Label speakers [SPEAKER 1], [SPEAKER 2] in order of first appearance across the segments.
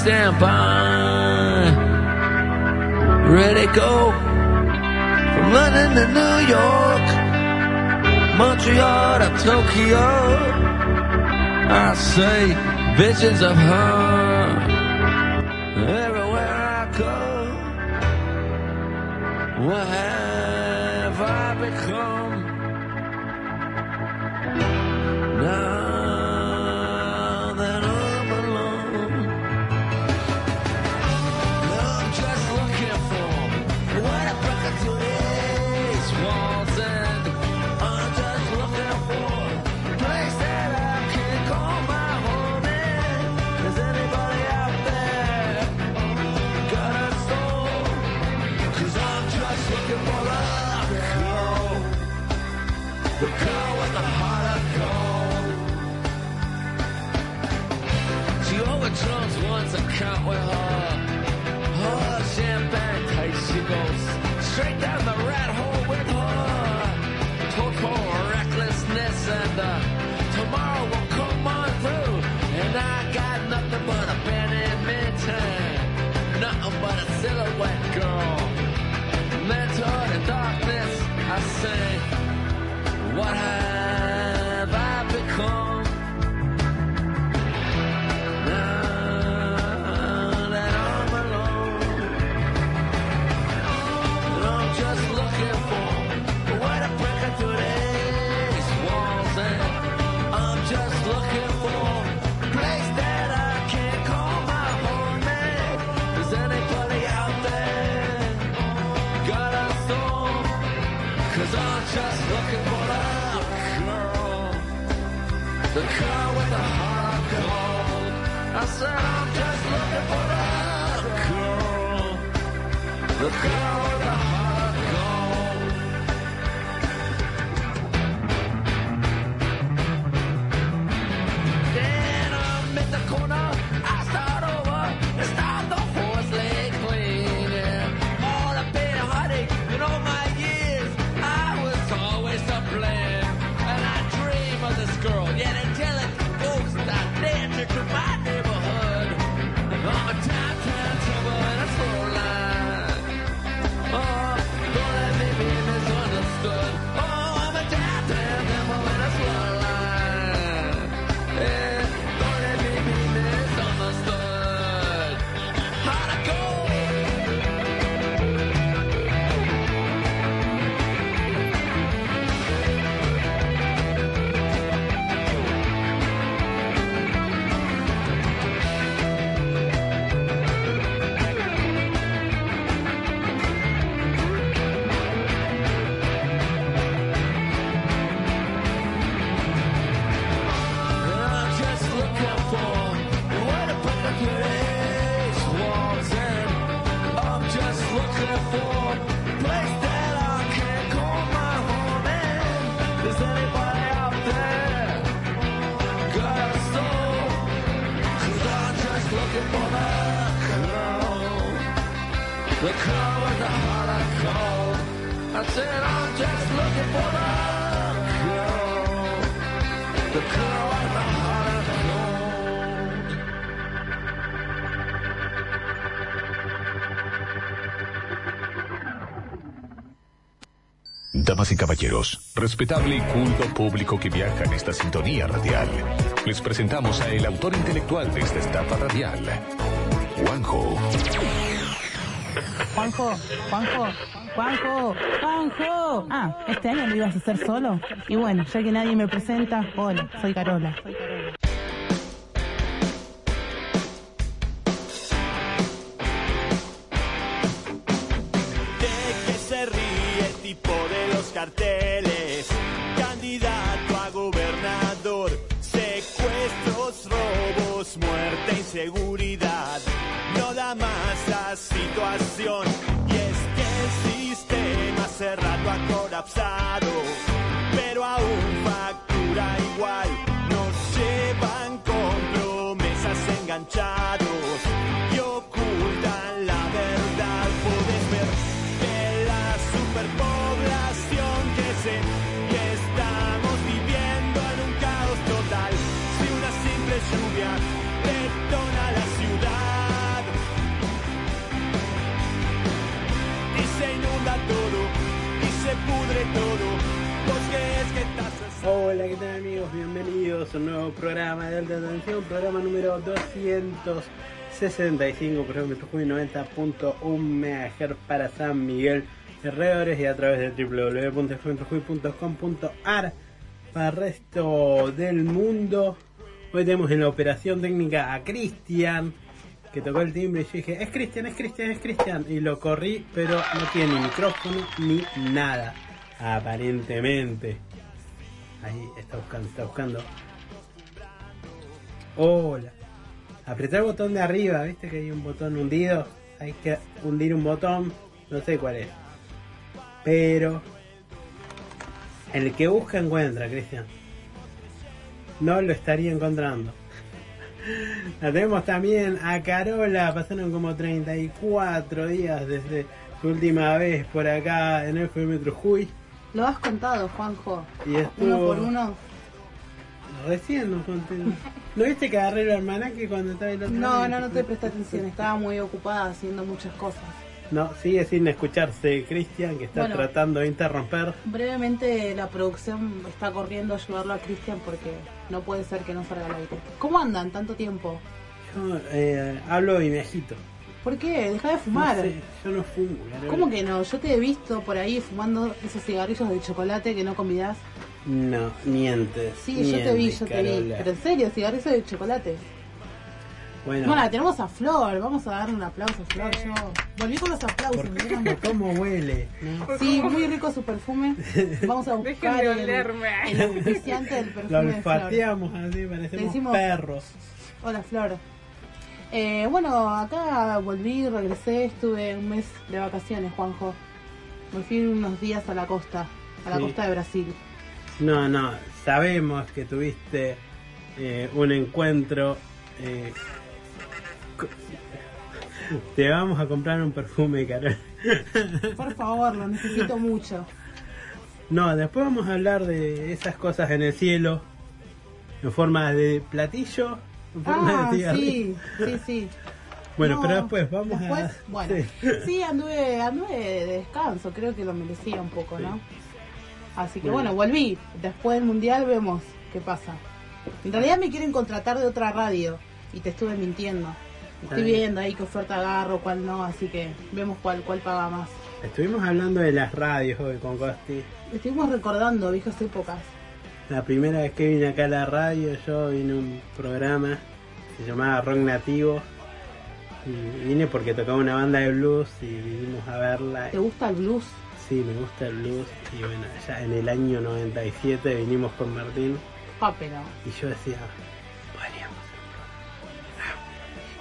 [SPEAKER 1] stand by. Ready, go. From London to New York, Montreal to Tokyo. I see visions of her everywhere I go. What have I become? can't we haul? Oh, champagne tasty goes straight down the rat hole with her. Total recklessness and uh, tomorrow will come on through. And I got nothing but a penny minton, nothing but a silhouette girl. Mentor in darkness, I sing. What happened? The car with a heart cold. I said I'm just looking for that girl. The girl.
[SPEAKER 2] caballeros, respetable y culto público que viaja en esta sintonía radial, les presentamos a el autor intelectual de esta estafa radial, Juanjo.
[SPEAKER 3] Juanjo, Juanjo, Juanjo, Juanjo. Ah, este año lo ibas a hacer solo. Y bueno, ya que nadie me presenta, hola, soy Carola.
[SPEAKER 4] 265, programa Jujuy 90.1 MHz para San Miguel de Reores y a través de www.fmjujuy.com.ar para el resto del mundo. Hoy tenemos en la operación técnica a Cristian, que tocó el timbre y yo dije, es Cristian, es Cristian, es Cristian. Y lo corrí, pero no tiene micrófono ni nada, aparentemente. Ahí está buscando, está buscando. Hola. Apretar el botón de arriba, viste que hay un botón hundido. Hay que hundir un botón, no sé cuál es. Pero el que busca encuentra, Cristian. No lo estaría encontrando. La tenemos también a Carola, pasaron como 34 días desde su última vez por acá en el FM Jujuy.
[SPEAKER 3] Lo has contado, Juanjo.
[SPEAKER 4] Y estuvo-
[SPEAKER 3] Uno por uno.
[SPEAKER 4] Recién nos conté. ¿No viste que agarré el almanaque cuando estaba el otro
[SPEAKER 3] No, no, no te presté atención. Estaba muy ocupada haciendo muchas cosas.
[SPEAKER 4] No, sigue sin escucharse Cristian, que está
[SPEAKER 3] Bueno.
[SPEAKER 4] tratando de interromper.
[SPEAKER 3] Brevemente, la producción está corriendo a ayudarlo a Cristian porque no puede ser que no salga al aire. ¿Cómo andan tanto tiempo?
[SPEAKER 4] Yo eh, hablo y me agito.
[SPEAKER 3] ¿Por qué? Deja de
[SPEAKER 4] No
[SPEAKER 3] fumar.
[SPEAKER 4] sé, yo no fumo.
[SPEAKER 3] ¿Cómo que no? Yo te he visto por ahí fumando esos cigarrillos de chocolate que no convidás.
[SPEAKER 4] No, mientes.
[SPEAKER 3] Sí, yo te vi, yo te vi. Pero en serio, cigarrillos de chocolate.
[SPEAKER 4] Bueno,
[SPEAKER 3] Bueno, tenemos a Flor. Vamos a darle un aplauso a Flor. Yo volví con los aplausos.
[SPEAKER 4] ¿por
[SPEAKER 3] me
[SPEAKER 4] ¿Cómo huele?
[SPEAKER 3] Sí, muy rico su perfume. Vamos a buscar
[SPEAKER 5] Dejen de
[SPEAKER 3] el,
[SPEAKER 5] olerme.
[SPEAKER 3] el auspiciante del
[SPEAKER 4] Lo
[SPEAKER 3] perfume
[SPEAKER 4] olfateamos así, parecemos
[SPEAKER 3] Le decimos-
[SPEAKER 4] perros.
[SPEAKER 3] Hola Flor. Eh, bueno, acá volví, regresé, estuve un mes de vacaciones, Juanjo. Me fui unos días a la costa, a la
[SPEAKER 4] Sí.
[SPEAKER 3] costa de Brasil.
[SPEAKER 4] No, no, sabemos que tuviste eh, un encuentro. eh, te vamos a comprar un perfume, Carol.
[SPEAKER 3] Por favor, lo necesito mucho.
[SPEAKER 4] No, después vamos a hablar de esas cosas en el cielo, en forma de platillo, en forma
[SPEAKER 3] Ah,
[SPEAKER 4] de
[SPEAKER 3] sí, sí, sí.
[SPEAKER 4] Bueno,
[SPEAKER 3] No,
[SPEAKER 4] pero después vamos
[SPEAKER 3] después,
[SPEAKER 4] a.
[SPEAKER 3] Bueno,
[SPEAKER 4] sí.
[SPEAKER 3] sí, anduve, anduve de descanso, creo que lo merecía un poco, ¿no?
[SPEAKER 4] Sí.
[SPEAKER 3] Así que
[SPEAKER 4] Bueno.
[SPEAKER 3] volví. Después del mundial vemos qué pasa. En realidad me quieren contratar de otra radio y te estuve mintiendo. Estoy viendo ahí qué oferta agarro, cuál no, así que vemos cuál, cuál paga más.
[SPEAKER 4] Estuvimos hablando de las radios hoy con Costi.
[SPEAKER 3] Estuvimos recordando viejas épocas.
[SPEAKER 4] La primera vez que vine acá a la radio, yo vine a un programa que se llamaba Rock Nativo. Y vine porque tocaba una banda de blues y vinimos a verla.
[SPEAKER 3] ¿Te gusta el blues?
[SPEAKER 4] Sí, me gusta el blues. Y bueno, ya en el año 97 vinimos con Martín
[SPEAKER 3] Ah, pero.
[SPEAKER 4] y yo decía, podríamos.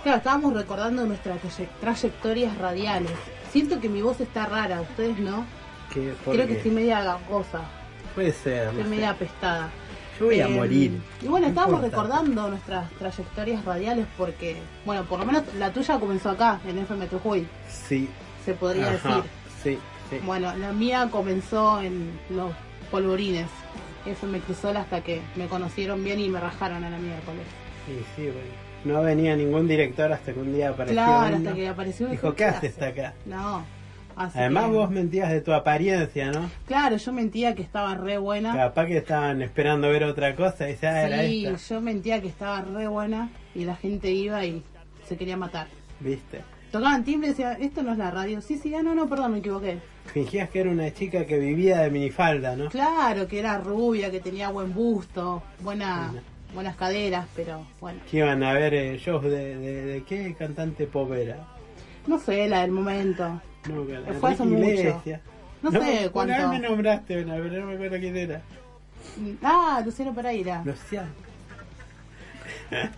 [SPEAKER 3] Claro, estábamos recordando nuestras traye- trayectorias radiales. Siento que mi voz está rara, ustedes no.
[SPEAKER 4] Que,
[SPEAKER 3] Creo que estoy media gangosa,
[SPEAKER 4] Puede ser. no
[SPEAKER 3] estoy
[SPEAKER 4] sé.
[SPEAKER 3] media apestada.
[SPEAKER 4] Yo voy a
[SPEAKER 3] Eh,
[SPEAKER 4] morir.
[SPEAKER 3] Y bueno,
[SPEAKER 4] No
[SPEAKER 3] estábamos
[SPEAKER 4] importa.
[SPEAKER 3] recordando nuestras trayectorias radiales porque, bueno, por lo menos la tuya comenzó acá, en FM Jujuy,
[SPEAKER 4] Sí.
[SPEAKER 3] se podría
[SPEAKER 4] Ajá,
[SPEAKER 3] decir.
[SPEAKER 4] Sí, sí.
[SPEAKER 3] Bueno, la mía comenzó en los polvorines. FM Crisol hasta que me conocieron bien y me rajaron a la miércoles.
[SPEAKER 4] Sí, sí, bueno. No venía ningún director hasta que un día apareció.
[SPEAKER 3] Claro,
[SPEAKER 4] uno.
[SPEAKER 3] hasta que apareció.
[SPEAKER 4] Dijo, ¿qué haces acá?
[SPEAKER 3] No. así
[SPEAKER 4] Además
[SPEAKER 3] que-
[SPEAKER 4] vos mentías de tu apariencia, ¿no?
[SPEAKER 3] Claro, yo mentía que estaba re buena.
[SPEAKER 4] Capaz que estaban esperando ver otra cosa y dice, ah, era
[SPEAKER 3] Sí,
[SPEAKER 4] esta.
[SPEAKER 3] yo mentía que estaba re buena y la gente iba y se quería matar.
[SPEAKER 4] ¿Viste?
[SPEAKER 3] Tocaban timbre y decían, esto no es la radio. Sí, sí, ah, no, no, perdón, me equivoqué.
[SPEAKER 4] Fingías que era una chica que vivía de minifalda, ¿no?
[SPEAKER 3] Claro, que era rubia, que tenía buen busto, buena, buenas caderas, pero bueno.
[SPEAKER 4] Que iban a ver eh, shows de, de, de qué cantante pop era.
[SPEAKER 3] No sé, la del momento.
[SPEAKER 4] No, la
[SPEAKER 3] Fue hace mucho. No sé
[SPEAKER 4] Una vez
[SPEAKER 3] cuánto.
[SPEAKER 4] me nombraste una, pero no me acuerdo quién era.
[SPEAKER 3] Ah, Luciano Pereira.
[SPEAKER 4] Luciano.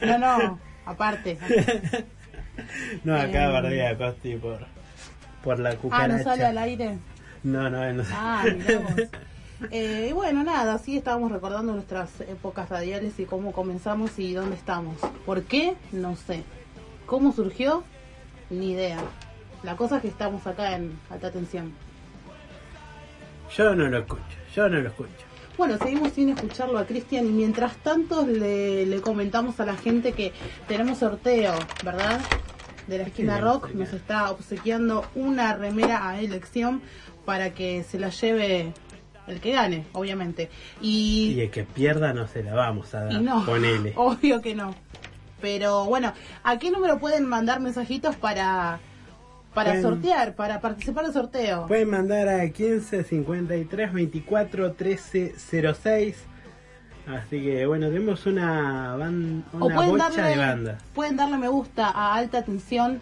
[SPEAKER 3] No, no, aparte.
[SPEAKER 4] No, acá
[SPEAKER 3] Eh.
[SPEAKER 4] bardea Costi por, por la
[SPEAKER 3] Ah,
[SPEAKER 4] cucaracha.
[SPEAKER 3] ¿no sale al aire?
[SPEAKER 4] No, no, no.
[SPEAKER 3] Ah. Eh, y bueno, nada, sí estábamos recordando nuestras épocas radiales y cómo comenzamos y dónde estamos. ¿Por qué? No sé. ¿Cómo surgió? Ni idea. La cosa es que estamos acá en alta tensión.
[SPEAKER 4] Yo no lo escucho, yo no lo escucho.
[SPEAKER 3] Bueno, seguimos sin escucharlo a Cristian y mientras tanto le, le comentamos a la gente que tenemos sorteo, ¿verdad? De la esquina rock nos está obsequiando una remera a elección para que se la lleve el que gane, obviamente. Y,
[SPEAKER 4] Y el que pierda no se la vamos a dar.
[SPEAKER 3] y no,
[SPEAKER 4] Ponele.
[SPEAKER 3] obvio que no. Pero bueno, ¿a qué número pueden mandar mensajitos para, para
[SPEAKER 4] Pueden-
[SPEAKER 3] sortear, para participar del sorteo?
[SPEAKER 4] Pueden mandar a 15 53 24 13 06. Así que bueno, tenemos una, ban-
[SPEAKER 3] o
[SPEAKER 4] una
[SPEAKER 3] pueden
[SPEAKER 4] bocha
[SPEAKER 3] darle,
[SPEAKER 4] de bandas.
[SPEAKER 3] pueden darle me gusta a Alta Tensión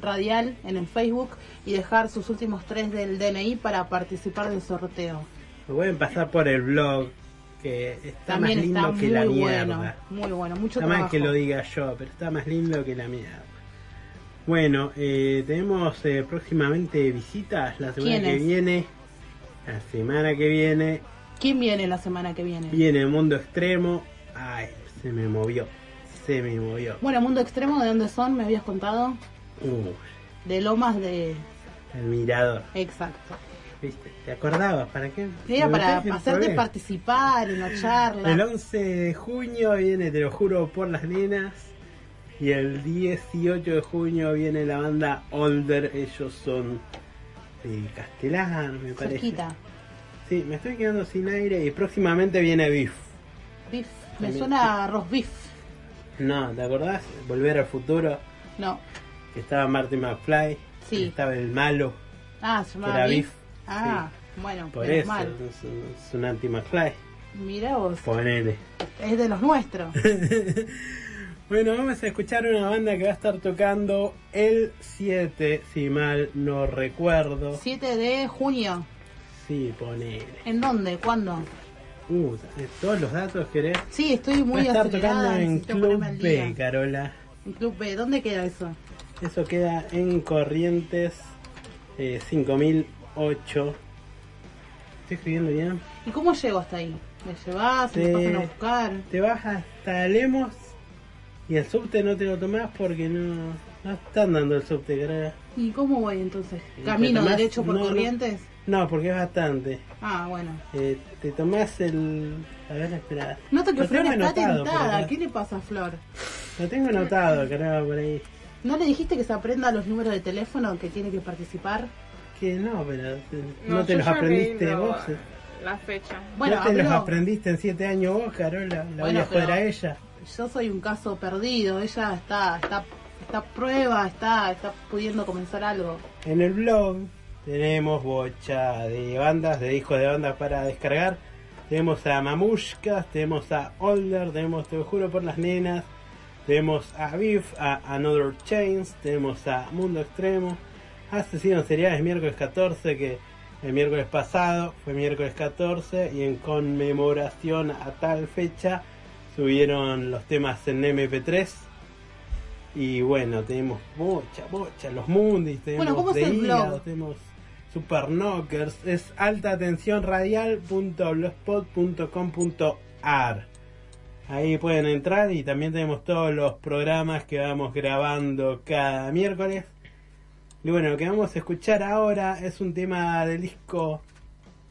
[SPEAKER 3] Radial en el Facebook y dejar sus últimos tres del DNI para participar del sorteo.
[SPEAKER 4] Lo pueden pasar por el blog, que está
[SPEAKER 3] También
[SPEAKER 4] más lindo
[SPEAKER 3] está
[SPEAKER 4] que
[SPEAKER 3] muy
[SPEAKER 4] la
[SPEAKER 3] bueno,
[SPEAKER 4] mierda.
[SPEAKER 3] muy bueno, mucho
[SPEAKER 4] Está
[SPEAKER 3] trabajo.
[SPEAKER 4] que lo diga yo, pero está más lindo que la mierda. Bueno, eh, tenemos eh, próximamente visitas la semana que viene. La semana que viene
[SPEAKER 3] ¿Quién viene la semana que viene?
[SPEAKER 4] viene Mundo Extremo. Ay, se me movió. Se me movió.
[SPEAKER 3] Bueno, Mundo Extremo, ¿de dónde son? Me habías contado.
[SPEAKER 4] Uh,
[SPEAKER 3] De Lomas de...
[SPEAKER 4] el mirador.
[SPEAKER 3] Exacto.
[SPEAKER 4] ¿Viste? ¿Te acordabas? ¿Para qué?
[SPEAKER 3] Era para hacerte participar en la charla.
[SPEAKER 4] El 11 de junio viene, te lo juro, por las nenas. Y el 18 de junio viene la banda Older. Ellos son de Castellán, me parece.
[SPEAKER 3] Cerquita.
[SPEAKER 4] Sí, me estoy quedando sin aire. Y próximamente viene Beef.
[SPEAKER 3] Beef. Me
[SPEAKER 4] También.
[SPEAKER 3] suena a roast beef.
[SPEAKER 4] No, ¿te acordás? Volver al futuro.
[SPEAKER 3] No.
[SPEAKER 4] Que estaba Marty McFly.
[SPEAKER 3] Sí.
[SPEAKER 4] que Estaba el malo.
[SPEAKER 3] Ah, se
[SPEAKER 4] que
[SPEAKER 3] llama
[SPEAKER 4] era
[SPEAKER 3] beef.
[SPEAKER 4] Beef.
[SPEAKER 3] Ah, bueno,
[SPEAKER 4] Por eso.
[SPEAKER 3] mal.
[SPEAKER 4] Es un, es un anti-McFly.
[SPEAKER 3] Mira vos,
[SPEAKER 4] Ponele.
[SPEAKER 3] es de los nuestros.
[SPEAKER 4] Bueno, vamos a escuchar una banda que va a estar tocando el 7, si mal no recuerdo.
[SPEAKER 3] 7 de junio.
[SPEAKER 4] Sí, ponele.
[SPEAKER 3] ¿En dónde? ¿Cuándo?
[SPEAKER 4] Uh, ¿todos los datos querés?
[SPEAKER 3] Sí, estoy
[SPEAKER 4] Va
[SPEAKER 3] muy
[SPEAKER 4] a estar tocando en Club. B, Carola.
[SPEAKER 3] En Club B, ¿dónde queda eso?
[SPEAKER 4] Eso queda en Corrientes eh, 5008. ¿Estoy escribiendo bien?
[SPEAKER 3] ¿Y cómo llego hasta ahí? ¿Me llevas? ¿Me
[SPEAKER 4] Sí.
[SPEAKER 3] pasan a buscar?
[SPEAKER 4] Te vas hasta Lemos y el subte no te lo tomás porque no, no están dando el subte, Carola.
[SPEAKER 3] ¿Y cómo voy entonces?
[SPEAKER 4] te
[SPEAKER 3] ¿Camino derecho por
[SPEAKER 4] no.
[SPEAKER 3] Corrientes?
[SPEAKER 4] No, porque es bastante.
[SPEAKER 3] Ah, bueno.
[SPEAKER 4] Eh, te tomás el. A ver, espera.
[SPEAKER 3] Noto que
[SPEAKER 4] Lo
[SPEAKER 3] Flor está tentada. ¿Qué le pasa a Flor?
[SPEAKER 4] Lo tengo anotado, caramba, por ahí.
[SPEAKER 3] ¿No le dijiste que se aprenda los números de teléfono que tiene que participar?
[SPEAKER 4] Que no, pero. No, te los aprendiste
[SPEAKER 5] lo-
[SPEAKER 4] vos.
[SPEAKER 5] La fecha.
[SPEAKER 3] Bueno,
[SPEAKER 4] no te los aprendiste en siete años vos, Carola. La
[SPEAKER 3] Bueno,
[SPEAKER 4] voy a joder a ella.
[SPEAKER 3] Yo soy un caso perdido. Ella está, está, está a prueba, está, está pudiendo comenzar algo.
[SPEAKER 4] En el blog tenemos bocha de bandas, de discos de bandas para descargar. Tenemos a Mamushkas, tenemos a Older, tenemos Te lo juro por las nenas, tenemos a Beef, a Another Chains, tenemos a Mundo Extremo, Asesinos Seriales miércoles 14, que el miércoles pasado fue miércoles 14 y en conmemoración a tal fecha subieron los temas en MP3. Y bueno, tenemos bocha, bocha, los mundis, tenemos
[SPEAKER 3] Bueno, ¿cómo es
[SPEAKER 4] de
[SPEAKER 3] el blog?
[SPEAKER 4] tenemos super knockers, es alta tensión radial.blogspot.com.ar. Ahí pueden entrar y también tenemos todos los programas que vamos grabando cada miércoles. Y bueno, lo que vamos a escuchar ahora es un tema del disco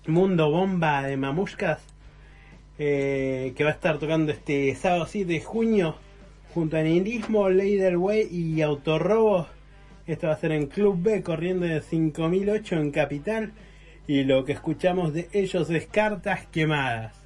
[SPEAKER 4] Mundo Bomba de Mamushkas, eh, que va a estar tocando este sábado 7 de junio junto a Nihilismo, Ley del Way y Autorrobo. Esto va a ser en Club B, corriendo de 5008 en Capital. Y lo que escuchamos de ellos es Cartas Quemadas.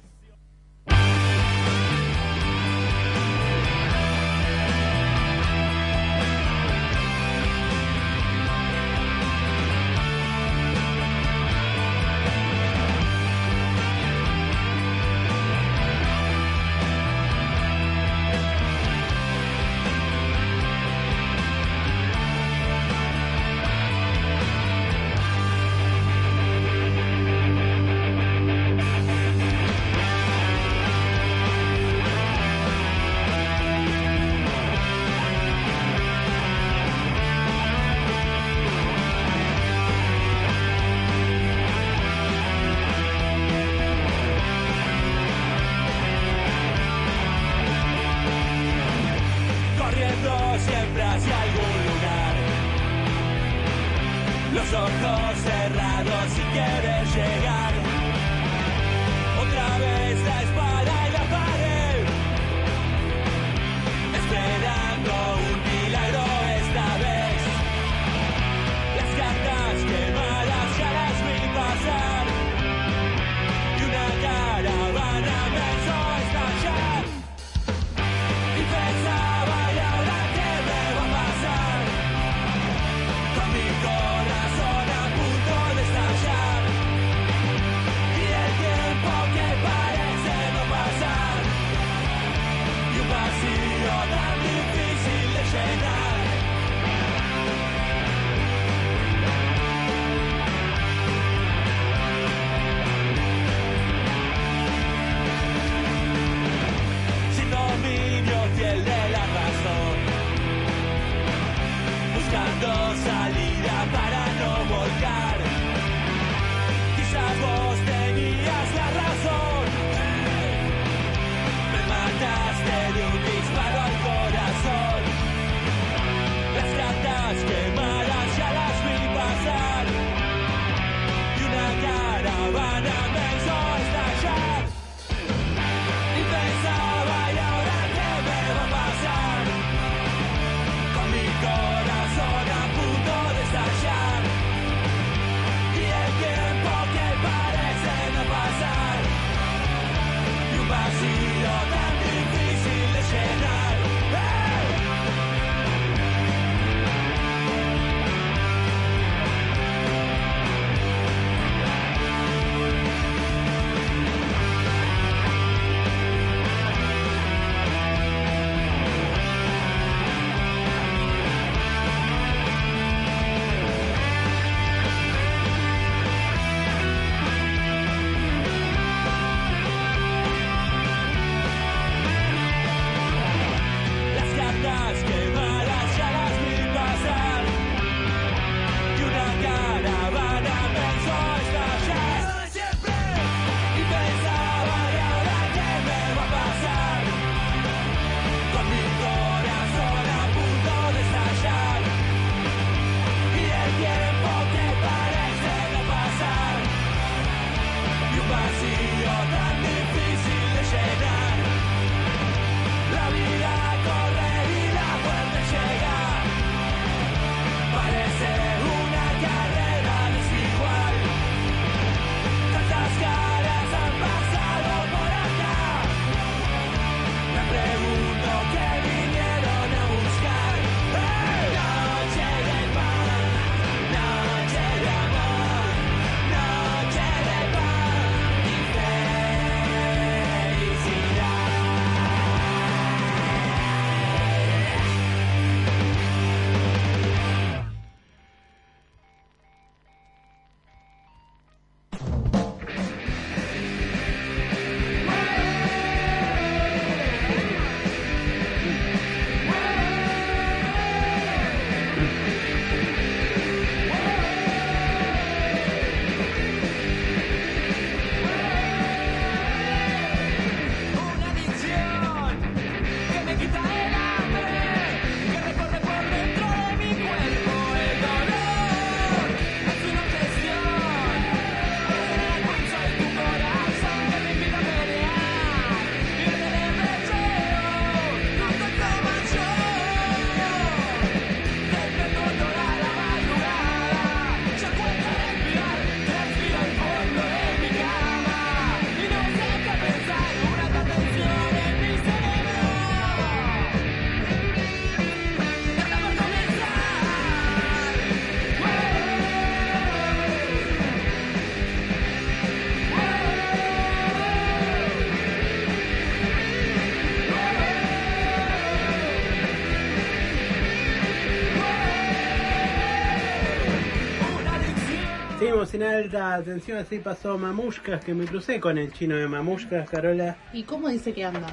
[SPEAKER 4] Alta tensión, así pasó Mamushkas, que me crucé con el chino de Mamushkas, Carola.
[SPEAKER 3] ¿Y cómo dice que anda?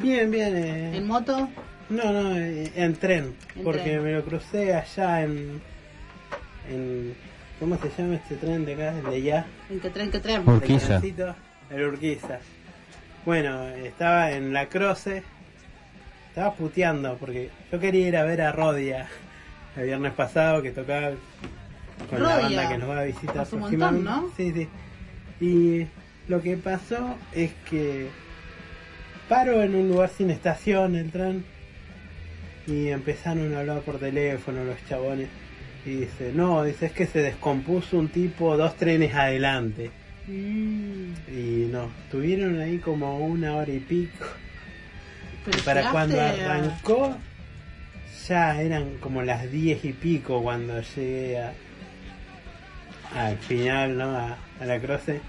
[SPEAKER 4] Bien, bien. eh,
[SPEAKER 3] ¿En moto?
[SPEAKER 4] No, no, eh, en tren,
[SPEAKER 3] En
[SPEAKER 4] porque
[SPEAKER 3] tren.
[SPEAKER 4] me lo crucé allá en, en... ¿Cómo se llama este tren de acá? El de allá.
[SPEAKER 3] ¿En qué tren, qué tren?
[SPEAKER 5] Urquiza.
[SPEAKER 4] El Urquiza. Bueno, estaba en la Croce. Estaba puteando porque yo quería ir a ver a Rodia el viernes pasado que tocaba con la banda que nos va a visitar
[SPEAKER 3] Hace un montón, ¿no?
[SPEAKER 4] Sí, sí. Y lo que pasó es que paro en un lugar sin estación el tren y empezaron a hablar por teléfono los chabones y dice, no, dice es que se descompuso un tipo dos trenes adelante.
[SPEAKER 3] Mm,
[SPEAKER 4] Y no, estuvieron ahí como una hora y pico.
[SPEAKER 3] pero
[SPEAKER 4] Y para cuando arrancó, ya eran como las diez y pico cuando llegué a, al final, ¿no? A, a la croce.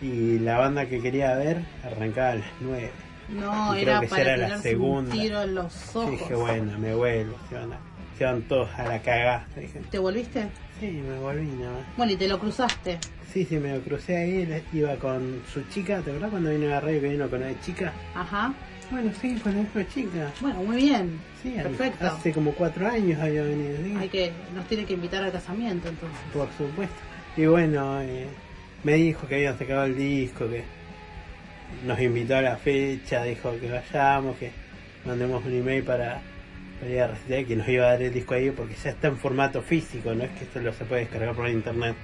[SPEAKER 4] Y la banda que quería ver arrancaba a las nueve.
[SPEAKER 3] No,
[SPEAKER 4] y
[SPEAKER 3] era
[SPEAKER 4] creo que
[SPEAKER 3] para
[SPEAKER 4] era la segunda.
[SPEAKER 3] un tiro en los ojos.
[SPEAKER 4] dije, bueno, me vuelvo. Se van, a- se van todos a la cagada.
[SPEAKER 3] ¿Te volviste?
[SPEAKER 4] sí, me volví nada más.
[SPEAKER 3] Bueno, y te lo cruzaste.
[SPEAKER 4] Sí, sí, me lo crucé ahí. Iba con su chica. ¿Te acuerdas cuando vino a la radio que vino con la chica?
[SPEAKER 3] Ajá.
[SPEAKER 4] Bueno, sí, con misma chica.
[SPEAKER 3] Bueno, muy bien.
[SPEAKER 4] Sí,
[SPEAKER 3] Perfecto.
[SPEAKER 4] hace como cuatro años había venido. ¿sí?
[SPEAKER 3] Hay que, nos tiene que invitar al casamiento entonces.
[SPEAKER 4] Por supuesto. Y bueno, eh, me dijo que habían sacado el disco, que nos invitó a la fecha, dijo que vayamos, que mandemos un email para, para ir a recitar, que nos iba a dar el disco ahí porque ya está en formato físico, no es que esto lo se puede descargar por internet.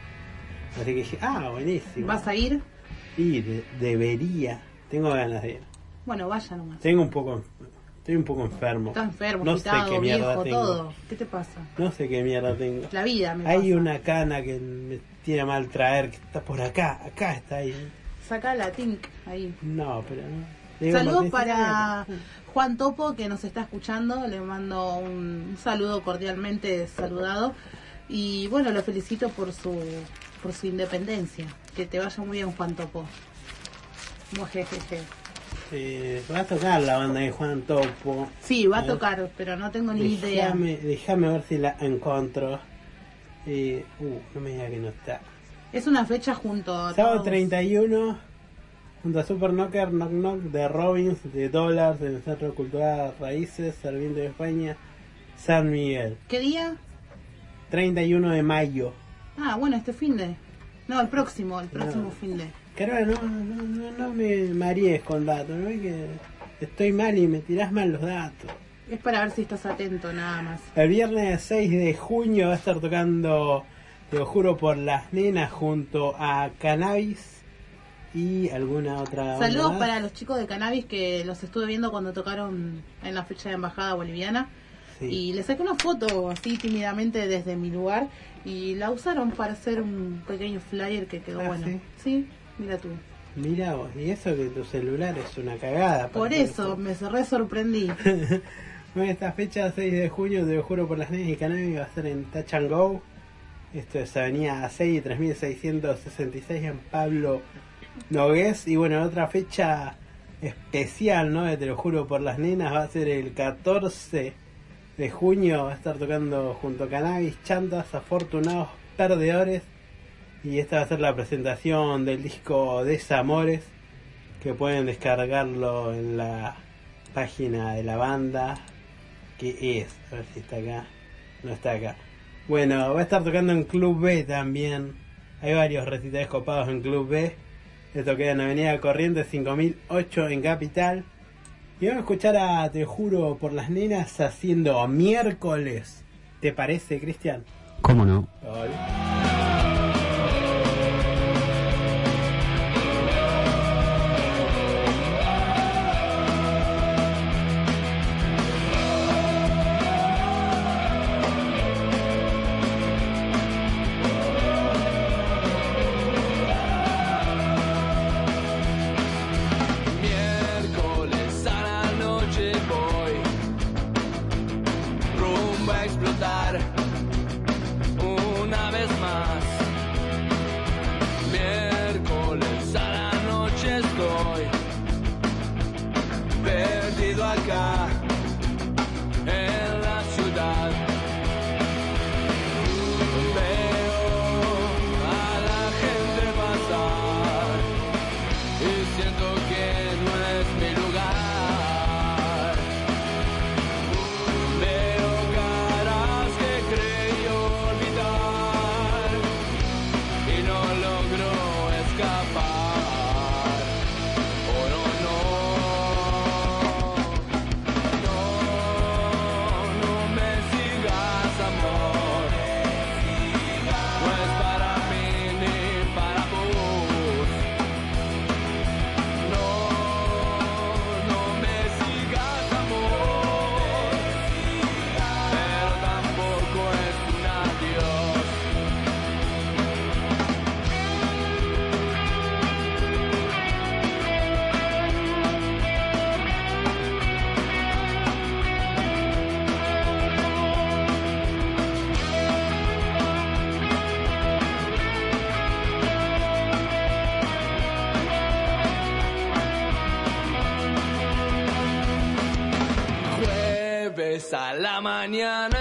[SPEAKER 4] Así que dije, ah, buenísimo.
[SPEAKER 3] ¿Vas a ir?
[SPEAKER 4] Sí, de- debería. Tengo ganas de ir.
[SPEAKER 3] Bueno, vaya nomás.
[SPEAKER 4] Tengo un poco, estoy un poco enfermo.
[SPEAKER 3] Estás enfermo,
[SPEAKER 4] No sé
[SPEAKER 3] agitado,
[SPEAKER 4] qué mierda
[SPEAKER 3] viejo,
[SPEAKER 4] tengo.
[SPEAKER 3] todo. ¿Qué te pasa?
[SPEAKER 4] No sé qué mierda tengo.
[SPEAKER 3] La vida me
[SPEAKER 4] Hay
[SPEAKER 3] pasa.
[SPEAKER 4] una cana que me tiene mal traer, que está por acá, acá está ahí.
[SPEAKER 3] Saca la tink ahí.
[SPEAKER 4] No, pero no.
[SPEAKER 3] Saludos para Juan Topo que nos está escuchando. Le mando un, un saludo cordialmente saludado. Y bueno, lo felicito por su por su independencia. Que te vaya muy bien, Juan Topo. Mujejeje.
[SPEAKER 4] Eh, va a tocar la banda de Juan Topo.
[SPEAKER 3] Sí, va a
[SPEAKER 4] Eh,
[SPEAKER 3] tocar, pero no tengo ni idea.
[SPEAKER 4] Déjame, ver si la encuentro. Eh, uh, no me diga que no está.
[SPEAKER 3] Es una fecha junto a
[SPEAKER 4] Sábado
[SPEAKER 3] todos.
[SPEAKER 4] 31, junto a Super Knocker, Knock Knock de Robbins, de Dollars, del Centro Cultural Raíces, Serviente de España, San Miguel.
[SPEAKER 3] ¿Qué día?
[SPEAKER 4] 31 de mayo.
[SPEAKER 3] Ah, bueno, este fin de. No, el próximo, el próximo
[SPEAKER 4] No.
[SPEAKER 3] fin de.
[SPEAKER 4] Carola, no, no, no, no me marees con datos, ¿no que estoy mal y me tirás mal los datos?
[SPEAKER 3] Es para ver si estás atento, nada más.
[SPEAKER 4] El viernes 6 de junio va a estar tocando, te lo juro por las nenas, junto a Cannabis y alguna otra.
[SPEAKER 3] Saludos
[SPEAKER 4] más.
[SPEAKER 3] para los chicos de Cannabis que los estuve viendo cuando tocaron en la fecha de embajada boliviana.
[SPEAKER 4] Sí.
[SPEAKER 3] Y les saqué una foto así tímidamente desde mi lugar y la usaron para hacer un pequeño flyer que quedó
[SPEAKER 4] Ah,
[SPEAKER 3] bueno.
[SPEAKER 4] ¿sí?
[SPEAKER 3] Sí, mira tú.
[SPEAKER 4] Mira vos, y eso que tu celular es una cagada.
[SPEAKER 3] Por eso me re sorprendí.
[SPEAKER 4] Bueno, esta fecha, 6 de junio, te lo juro por las nenas y Cannabis, va a ser en Touch and Go. Esto es Avenida A6 y 3666 en Pablo Nogués. Y bueno, otra fecha especial, ¿no? Te lo juro por las nenas, va a ser el 14 de junio. Va a estar tocando junto a Cannabis, Chantas, Afortunados, Perdedores. Y esta va a ser la presentación del disco Desamores. Que pueden descargarlo en la página de la banda. Que es, a ver si está acá. No está acá. Bueno, va a estar tocando en Club B también. Hay varios recitales copados en Club B. Esto queda en Avenida Corrientes 5008 en Capital. Y vamos a escuchar a Te Juro por las Nenas haciendo miércoles. ¿Te parece, Cristian?
[SPEAKER 5] ¿Cómo no?
[SPEAKER 1] La
[SPEAKER 6] mañana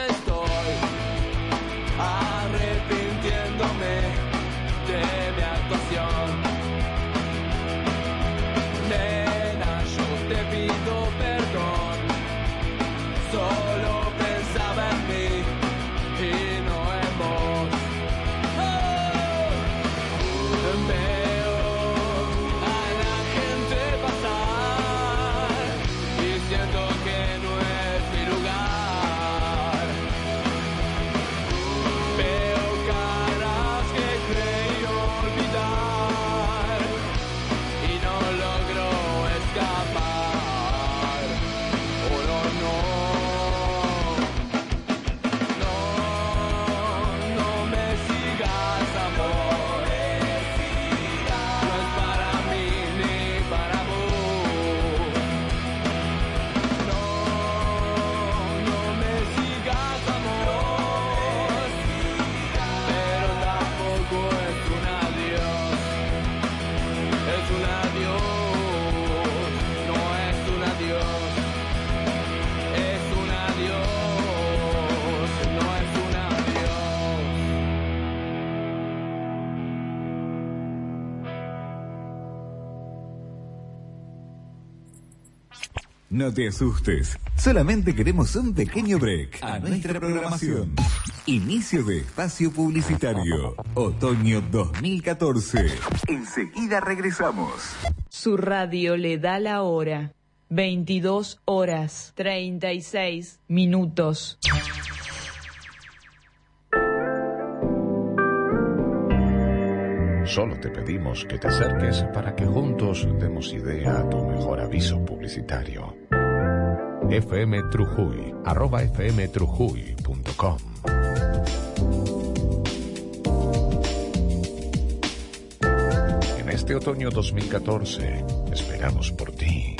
[SPEAKER 6] No
[SPEAKER 7] te asustes, solamente queremos un pequeño break a nuestra programación. Inicio de espacio publicitario, otoño 2014. Enseguida regresamos.
[SPEAKER 8] Su radio le da la hora. 22 horas 36 minutos.
[SPEAKER 2] Solo te pedimos que te acerques para que juntos demos idea a tu mejor aviso publicitario. FM Trujuy, arroba fmtrujuy.com. En este otoño 2014, esperamos por ti.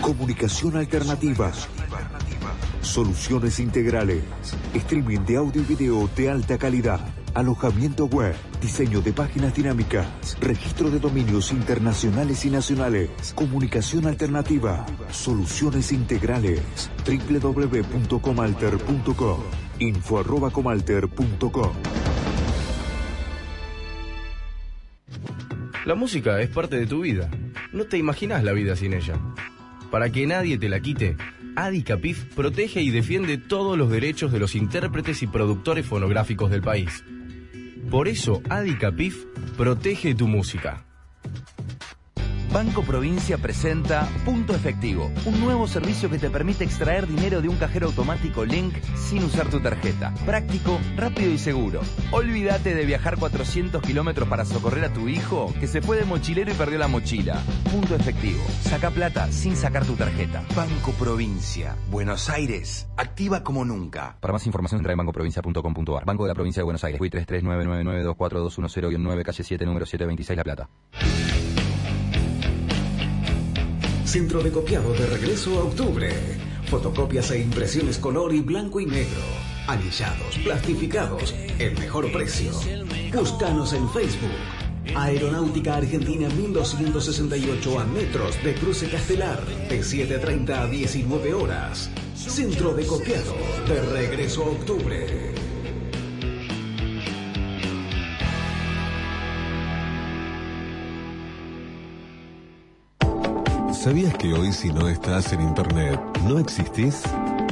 [SPEAKER 5] Comunicación alternativa. Soluciones integrales. Streaming de audio y video de alta calidad. Alojamiento web. Diseño de páginas dinámicas. Registro de dominios internacionales y nacionales. Comunicación alternativa. Soluciones integrales. www.comalter.com. Info arroba comalter.com.
[SPEAKER 9] La música es parte de tu vida. No te imaginas la vida sin ella. Para que nadie te la quite, Adicapif protege y defiende todos los derechos de los intérpretes y productores fonográficos del país. Por eso, Adicapif protege tu música.
[SPEAKER 10] Banco Provincia presenta Punto Efectivo, un nuevo servicio que te permite extraer dinero de un cajero automático Link sin usar tu tarjeta. Práctico, rápido y seguro. Olvídate de viajar 400 kilómetros para socorrer a tu hijo que se fue de mochilero y perdió la mochila. Punto Efectivo. Saca plata sin sacar tu tarjeta. Banco Provincia. Buenos Aires. Activa como nunca. Para más información entra en bancoprovincia.com.ar. Banco de la Provincia de Buenos Aires. Wii 33999242210-9, calle 7, número 726, La Plata.
[SPEAKER 11] Centro de copiado de regreso a octubre. Fotocopias e impresiones color y blanco y negro. Anillados, plastificados, el mejor precio. Búscanos en Facebook. Aeronáutica Argentina 1268 a metros de Cruce Castelar. De 7.30 a 19 horas. Centro de copiado de regreso a octubre.
[SPEAKER 12] ¿Sabías que hoy si no estás en internet no existís?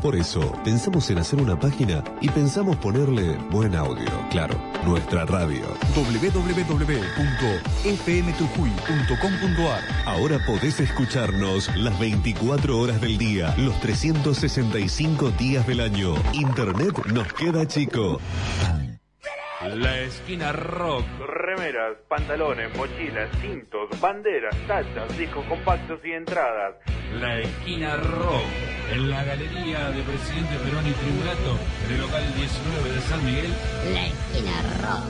[SPEAKER 12] Por eso pensamos en hacer una página y pensamos ponerle buen audio, claro, nuestra radio.
[SPEAKER 13] www.fmtujuy.com.ar
[SPEAKER 12] Ahora podés escucharnos las 24 horas del día, los 365 días del año. Internet nos queda chico.
[SPEAKER 14] La esquina rock. Remeras, pantalones, mochilas, cintos, banderas, tachas, discos compactos y entradas. La esquina rock. En la galería de Presidente Perón y Tribulato, en el local 19 de San Miguel.
[SPEAKER 15] La esquina rock.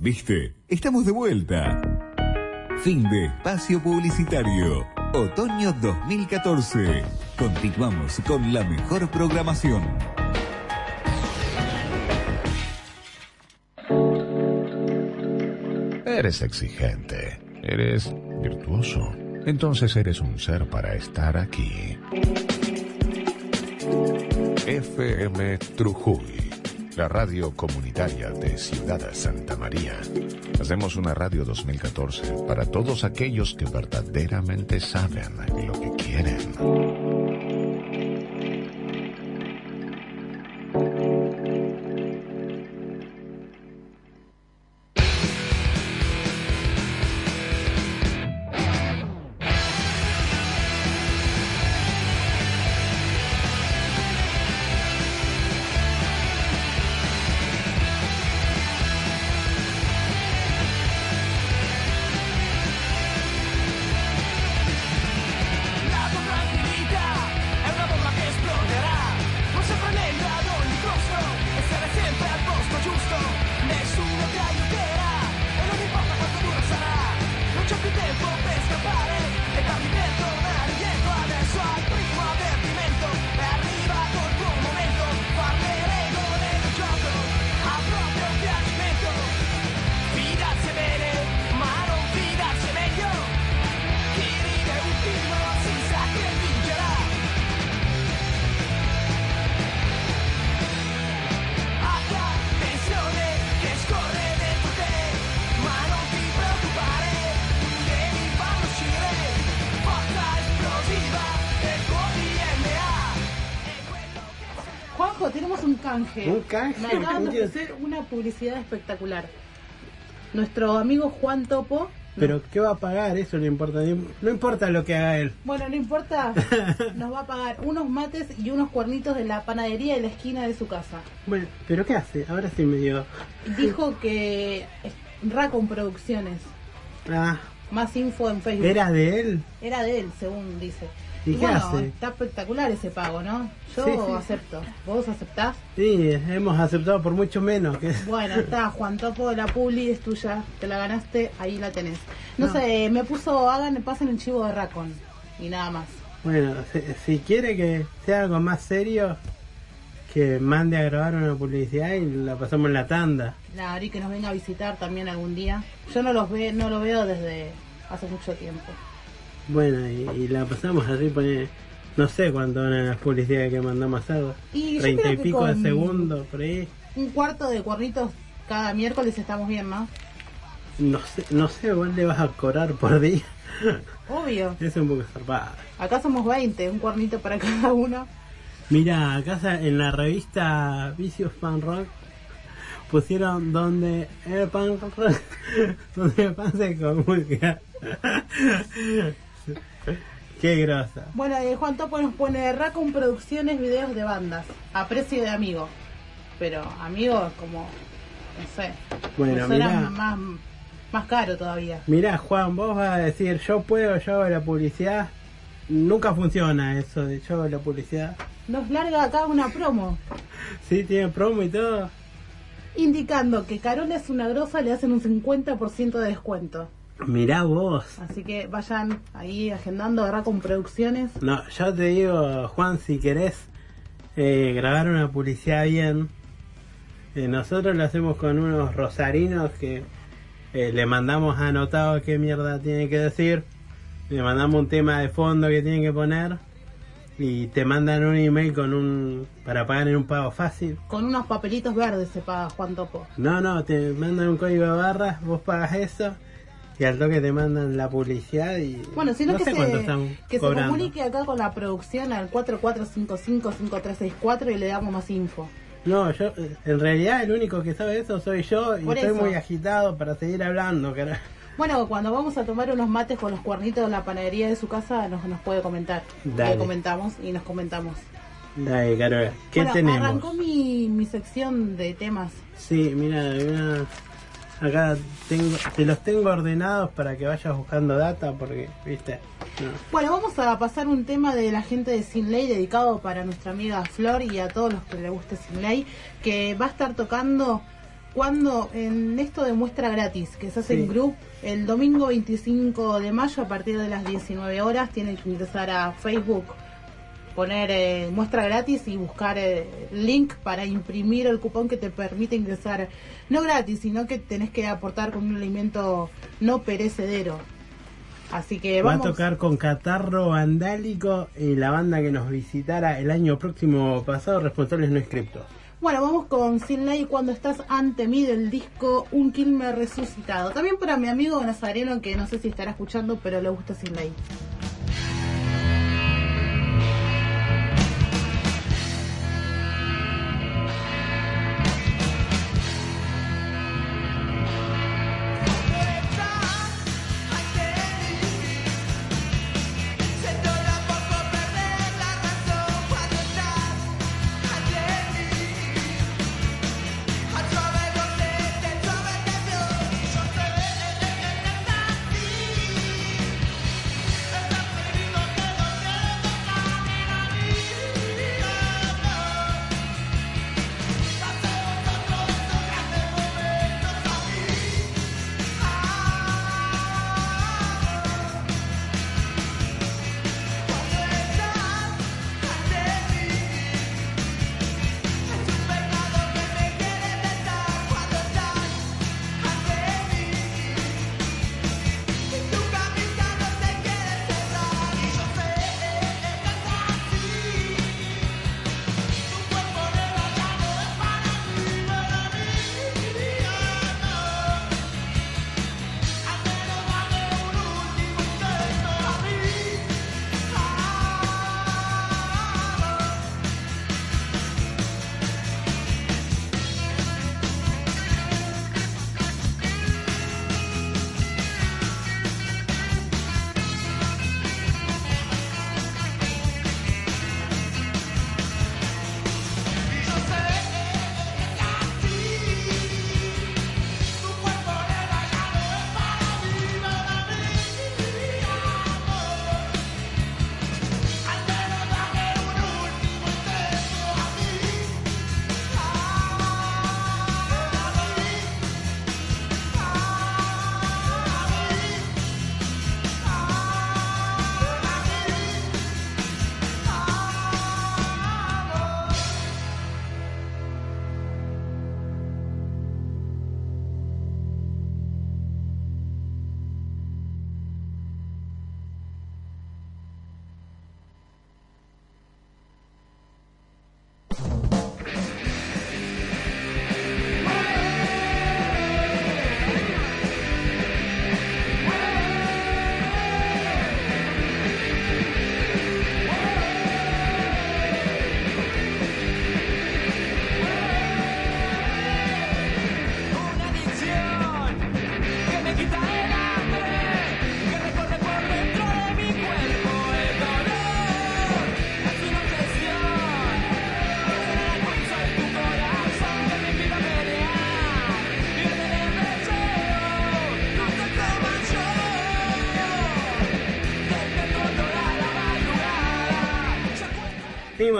[SPEAKER 7] ¿Viste? Estamos de vuelta. Fin de espacio publicitario. Otoño 2014. Continuamos con la mejor programación.
[SPEAKER 2] Eres exigente. Eres virtuoso. Entonces eres un ser para estar aquí. FM Trujuy, la radio comunitaria de Ciudad Santa María. Hacemos una radio 2014 para todos aquellos que verdaderamente saben lo que quieren.
[SPEAKER 3] Publicidad espectacular. Nuestro amigo Juan Topo.
[SPEAKER 4] Pero ¿qué va a pagar? Eso no importa. No importa lo que haga él.
[SPEAKER 3] Bueno, no importa, nos va a pagar unos mates y unos cuernitos de la panadería de la esquina de su casa.
[SPEAKER 4] Bueno, pero ¿qué hace? Ahora sí me dio.
[SPEAKER 3] Dijo que Racon Producciones.
[SPEAKER 4] Ah,
[SPEAKER 3] Más info en Facebook.
[SPEAKER 4] ¿era de él?
[SPEAKER 3] Era de él, según dice.
[SPEAKER 4] ¿Y qué
[SPEAKER 3] bueno,
[SPEAKER 4] hace?
[SPEAKER 3] está espectacular ese pago, ¿no? Yo
[SPEAKER 4] Sí, sí.
[SPEAKER 3] acepto. ¿Vos aceptás?
[SPEAKER 4] Sí, hemos aceptado por mucho menos. que-
[SPEAKER 3] Bueno, está, Juan Topo, la publi es tuya, te la ganaste, ahí la tenés. No,
[SPEAKER 4] No.
[SPEAKER 3] sé, me puso, hagan, pasen el chivo de Racon y nada más.
[SPEAKER 4] Bueno, si, si quiere que sea algo más serio, que mande a grabar una publicidad y la pasamos en la tanda.
[SPEAKER 3] La Ari que nos venga a visitar también algún día. Yo no los ve, no lo veo desde hace mucho tiempo.
[SPEAKER 4] Bueno, y, y la pasamos así, pone, no sé cuánto van las publicidades que mandamos a hacer.
[SPEAKER 3] Y
[SPEAKER 4] Treinta y pico de segundos, por ahí.
[SPEAKER 3] Un cuarto de cuernitos cada miércoles estamos bien, ¿no?
[SPEAKER 4] No sé, no sé, vos le vas a cobrar por día.
[SPEAKER 3] Obvio.
[SPEAKER 4] es un poco zarpado.
[SPEAKER 3] Acá somos 20, un cuernito para cada uno.
[SPEAKER 4] Mira, acá en la revista Vicious Pan Rock pusieron donde el pan donde el pan se comulga. Qué grosa.
[SPEAKER 3] Bueno, eh, Juan Topo nos pone Racon Producciones, videos de bandas, a precio de amigo. Pero amigo como, no sé,
[SPEAKER 4] Bueno,
[SPEAKER 3] me suena
[SPEAKER 4] mirá.
[SPEAKER 3] más, más caro todavía.
[SPEAKER 4] Mira, Juan, vos vas a decir yo puedo, yo hago la publicidad. Nunca funciona eso de yo hago la publicidad.
[SPEAKER 3] Nos larga acá una promo,
[SPEAKER 4] Sí, tiene promo y todo.
[SPEAKER 3] indicando que Carola es una grosa, le hacen un 50% de descuento.
[SPEAKER 4] Mirá vos.
[SPEAKER 3] Así que vayan ahí agendando Racon Producciones.
[SPEAKER 4] No, yo te digo, Juan, si querés eh, grabar una publicidad bien, eh, nosotros lo hacemos con unos rosarinos que eh, le mandamos anotado qué mierda tiene que decir, le mandamos un tema de fondo que tiene que poner y te mandan un email con un para pagar en un pago fácil.
[SPEAKER 3] Con unos papelitos verdes se paga Juan Topo.
[SPEAKER 4] No, no, te mandan un código de barras, vos pagas eso y al toque te mandan la publicidad y
[SPEAKER 3] Bueno, sino
[SPEAKER 4] no
[SPEAKER 3] que,
[SPEAKER 4] sé
[SPEAKER 3] se,
[SPEAKER 4] están
[SPEAKER 3] que se comunique acá con la producción al 4455-5364 y le damos más info.
[SPEAKER 4] No, yo, en realidad el único que sabe eso soy yo y
[SPEAKER 3] Por
[SPEAKER 4] estoy
[SPEAKER 3] eso.
[SPEAKER 4] muy agitado para seguir hablando, cara.
[SPEAKER 3] Bueno, cuando vamos a tomar unos mates con los cuernitos en la panadería de su casa, nos, nos puede comentar.
[SPEAKER 4] Dale.
[SPEAKER 3] Le comentamos y nos comentamos.
[SPEAKER 4] Dale, Carola. ¿Qué
[SPEAKER 3] bueno,
[SPEAKER 4] tenemos?
[SPEAKER 3] arrancó mi, mi sección de temas.
[SPEAKER 4] Sí, mira, mira, acá tengo, te los tengo ordenados para que vayas buscando data porque, viste, no.
[SPEAKER 3] Bueno, vamos a pasar un tema de la gente de Sin Ley dedicado para nuestra amiga Flor y a todos los que le guste Sin Ley, que va a estar tocando cuando en esto de muestra gratis, que se hace
[SPEAKER 4] Sí.
[SPEAKER 3] en Group el domingo 25 de mayo a partir de las 19 horas. Tienen que ingresar a Facebook poner eh, muestra gratis y buscar eh, link para imprimir el cupón que te permite ingresar, no gratis, sino que tenés que aportar con un alimento no perecedero. Así que
[SPEAKER 4] Va a
[SPEAKER 3] vamos.
[SPEAKER 4] tocar con Catarro Vandálico y la banda que nos visitara el año próximo pasado, Responsables No Inscriptos.
[SPEAKER 3] Bueno, vamos con Sin Ley cuando estás ante mí del disco Un Quilme Resucitado. También para mi amigo Nazareno, que no sé si estará escuchando, pero le gusta Sin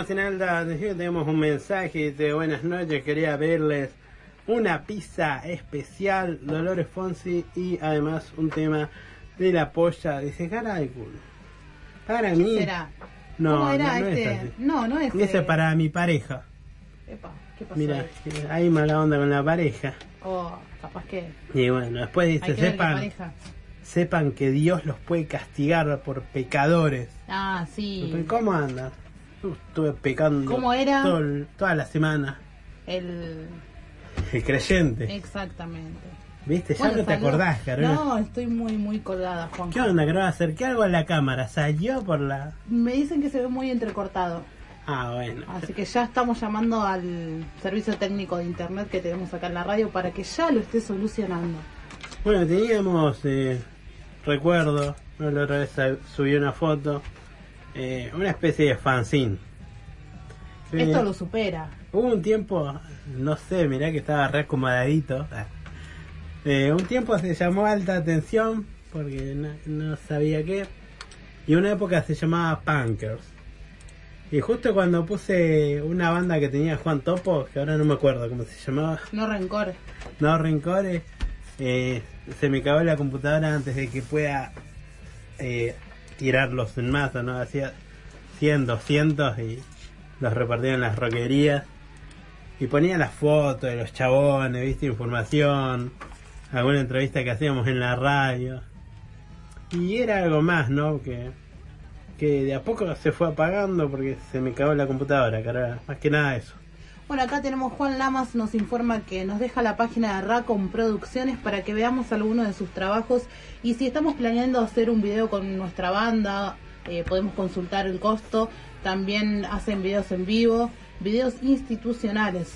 [SPEAKER 4] En alta atención, tenemos un mensaje de buenas noches, quería verles una pizza especial, Dolores Fonsi y además un tema de la polla de culo. Para mí,
[SPEAKER 3] será?
[SPEAKER 4] no,
[SPEAKER 3] ¿Cómo era
[SPEAKER 4] no, no
[SPEAKER 3] este?
[SPEAKER 4] es así.
[SPEAKER 3] No, no es.
[SPEAKER 4] Ese
[SPEAKER 3] eh,
[SPEAKER 4] es para mi pareja.
[SPEAKER 3] Epa, ¿qué pasó?
[SPEAKER 4] Mira,
[SPEAKER 3] ahí?
[SPEAKER 4] hay mala onda con la pareja.
[SPEAKER 3] Oh, capaz que.
[SPEAKER 4] Y bueno, después dice, sepan, sepan que Dios los puede castigar por pecadores.
[SPEAKER 3] Ah, sí.
[SPEAKER 4] ¿Cómo andan? Estuve pecando
[SPEAKER 3] ¿Cómo era?
[SPEAKER 4] todo toda la semana.
[SPEAKER 3] El.
[SPEAKER 4] El creyente.
[SPEAKER 3] Exactamente.
[SPEAKER 4] ¿Viste? Ya
[SPEAKER 3] Bueno,
[SPEAKER 4] no te
[SPEAKER 3] salió-
[SPEAKER 4] acordás, Carola.
[SPEAKER 3] No, estoy muy, muy colgada, Juan.
[SPEAKER 4] ¿Qué onda, Carola? Acerqué algo a la cámara. ¿Salió por la...?
[SPEAKER 3] Me dicen que se ve muy entrecortado.
[SPEAKER 4] Ah, bueno.
[SPEAKER 3] Así que ya estamos llamando al servicio técnico de internet que tenemos acá en la radio para que ya lo esté solucionando.
[SPEAKER 4] Bueno, teníamos, eh, recuerdo, ¿no? la otra vez subí una foto, eh, una especie de fanzine. Sí.
[SPEAKER 3] Esto lo supera.
[SPEAKER 4] Hubo un tiempo, no sé, mirá que estaba re acomodadito. Eh, un tiempo se llamó Alta Atención, porque no, no sabía qué. Y una época se llamaba Punkers. Y justo cuando puse una banda que tenía Juan Topo, que ahora no me acuerdo cómo se llamaba,
[SPEAKER 3] No rencor.
[SPEAKER 4] no rencores, eh, se me cagó la computadora antes de que pueda eh, tirarlos en masa, ¿no? Hacía 100, 200 y los repartían en las roquerías. Y ponían las fotos de los chabones, viste, información, alguna entrevista que hacíamos en la radio. Y era algo más, ¿no? Que, que de a poco se fue apagando porque se me cagó la computadora, cara. Más que nada eso.
[SPEAKER 3] Bueno, acá tenemos Juan Lamas, nos informa que nos deja la página de Racon Producciones para que veamos algunos de sus trabajos y si estamos planeando hacer un video con nuestra banda, eh, podemos consultar el costo. También hacen videos en vivo, videos institucionales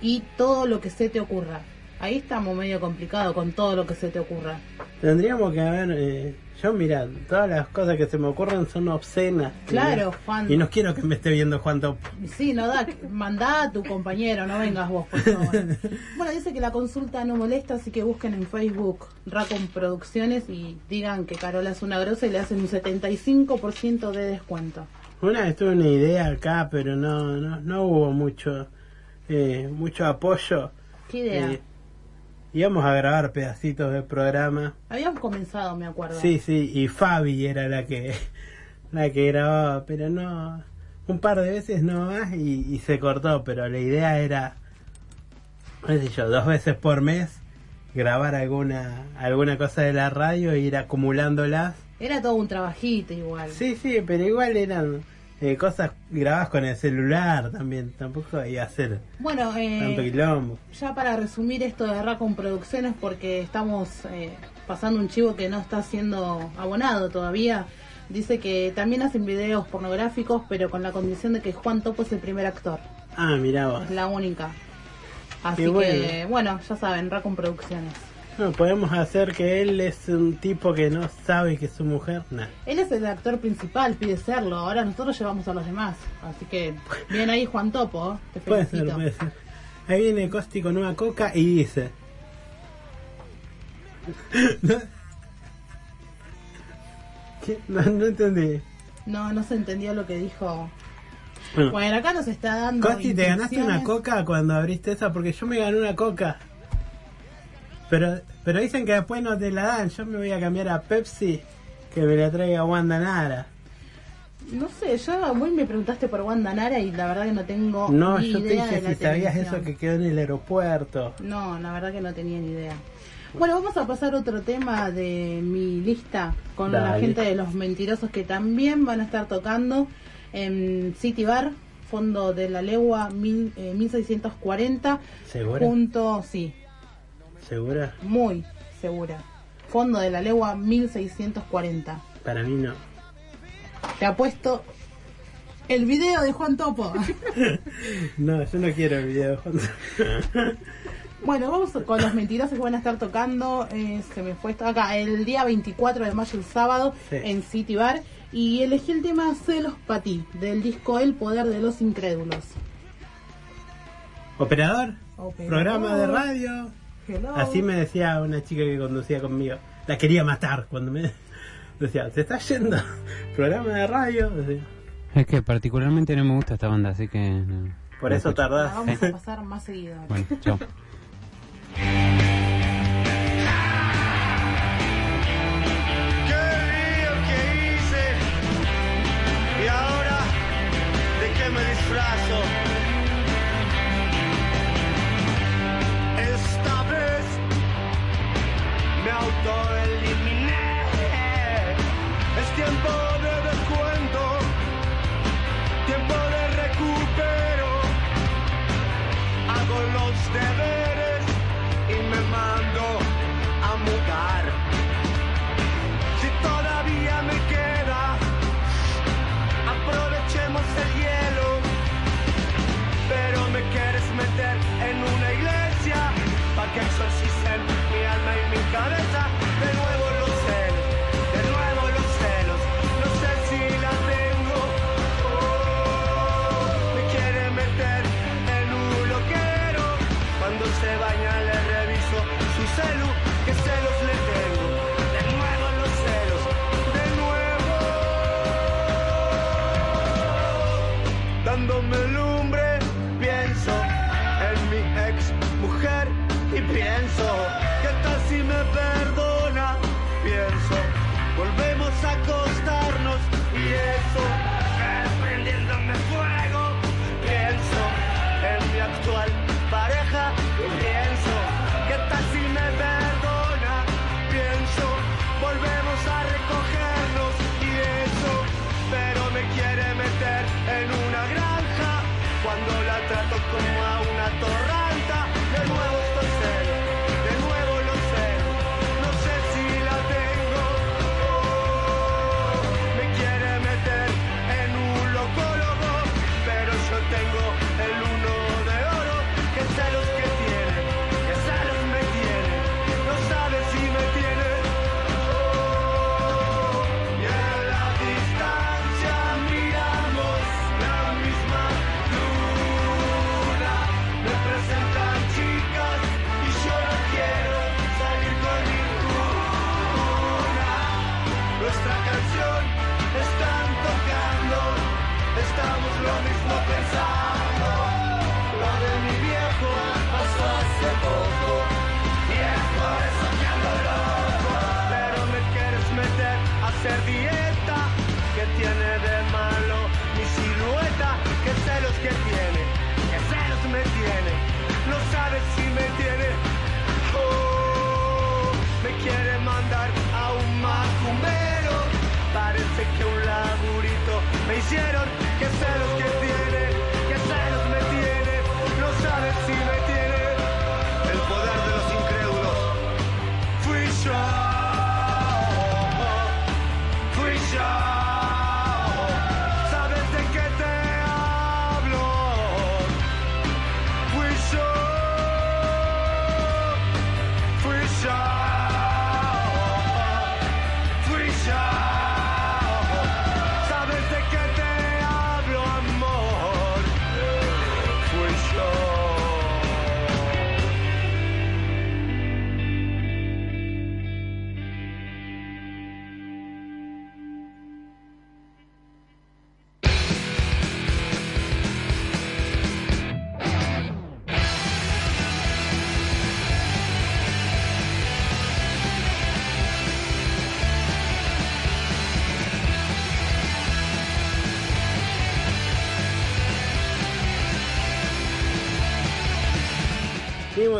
[SPEAKER 3] y todo lo que se te ocurra. Ahí estamos medio complicado con todo lo que se te ocurra.
[SPEAKER 4] Tendríamos que haber. eh, yo, mira, todas las cosas que se me ocurren son obscenas.
[SPEAKER 3] Claro, Juan.
[SPEAKER 4] Y no quiero que me esté viendo Juan Top.
[SPEAKER 3] Sí, no da, mandá a tu compañero, no vengas vos, por favor. Bueno, dice que la consulta no molesta, así que busquen en Facebook Racon Producciones y digan que Carola es una grosa y le hacen un 75% de descuento.
[SPEAKER 4] Una vez tuve una idea acá, pero no, no, no hubo mucho, eh, mucho apoyo.
[SPEAKER 3] ¿Qué idea?
[SPEAKER 4] Eh, íbamos a grabar pedacitos del programa.
[SPEAKER 3] Habíamos comenzado, me acuerdo.
[SPEAKER 4] Sí, sí, y Fabi era la que, la que grababa, pero no, un par de veces no más y, y se cortó, pero la idea era, qué sé yo, dos veces por mes grabar alguna, alguna cosa de la radio e ir acumulándolas.
[SPEAKER 3] Era todo un trabajito igual.
[SPEAKER 4] Sí, sí, pero igual eran eh, cosas grabadas con el celular también, tampoco a ser
[SPEAKER 3] Bueno, eh,
[SPEAKER 4] tanto quilombo.
[SPEAKER 3] ya para resumir esto de Racon Producciones, porque estamos eh, pasando un chivo que no está siendo abonado todavía. Dice que también hacen videos pornográficos, pero con la condición de que Juan Topo es el primer actor.
[SPEAKER 4] Ah, mirá vos.
[SPEAKER 3] Es la única. Así que, bueno, ya saben, Racon Producciones.
[SPEAKER 4] No, podemos hacer que él es un tipo que no sabe que es su mujer. Nah.
[SPEAKER 3] Él es el actor principal, pide serlo. Ahora nosotros llevamos a los demás. Así que, bien ahí Juan Topo. Te
[SPEAKER 4] Puede ser, puede ser. Ahí viene Costi con una coca y dice. ¿No? ¿Qué? No, no entendí.
[SPEAKER 3] No, no se entendió lo que dijo.
[SPEAKER 4] Bueno.
[SPEAKER 3] Bueno, acá nos está dando.
[SPEAKER 4] Costi, ¿te ganaste una coca cuando abriste esa? Porque yo me gané una coca. Pero, pero dicen que después no te la dan. Yo me voy a cambiar a Pepsi que me la traiga Wanda Nara.
[SPEAKER 3] No sé, yo muy me preguntaste por Wanda Nara y la verdad que no tengo
[SPEAKER 4] No,
[SPEAKER 3] ni
[SPEAKER 4] yo te dije si sabías eso que quedó en el aeropuerto.
[SPEAKER 3] No, la verdad que no tenía ni idea. Bueno, vamos a pasar a otro tema de mi lista con la gente de los mentirosos que también van a estar tocando en City Bar, fondo de la legua mil, eh, 1640.
[SPEAKER 4] ¿Segura?
[SPEAKER 3] Junto, sí,
[SPEAKER 4] ¿Segura?
[SPEAKER 3] muy segura. Fondo de la legua 1640.
[SPEAKER 4] Para mí no.
[SPEAKER 3] Te ha puesto el video de Juan Topo.
[SPEAKER 4] No, yo no quiero el video.
[SPEAKER 3] Bueno, vamos con los mentirosos que van a estar tocando. eh, se me fue esto acá, el día 24 de mayo, el sábado,
[SPEAKER 4] Sí.
[SPEAKER 3] en City Bar. Y elegí el tema Celos para ti, del disco El Poder de los Incrédulos.
[SPEAKER 4] ¿Operador?
[SPEAKER 3] Operador.
[SPEAKER 4] ¿Programa de radio?
[SPEAKER 3] Hello.
[SPEAKER 4] Así me decía una chica que conducía conmigo. La quería matar cuando me decía, ¿se está yendo? ¿Programa de radio? Decía,
[SPEAKER 16] Es que particularmente no me gusta esta banda, así que... no,
[SPEAKER 4] Por
[SPEAKER 16] no
[SPEAKER 4] eso
[SPEAKER 16] escucho.
[SPEAKER 3] La
[SPEAKER 4] tardás.
[SPEAKER 3] vamos a pasar más seguido.
[SPEAKER 16] Bueno, chao.
[SPEAKER 6] Qué me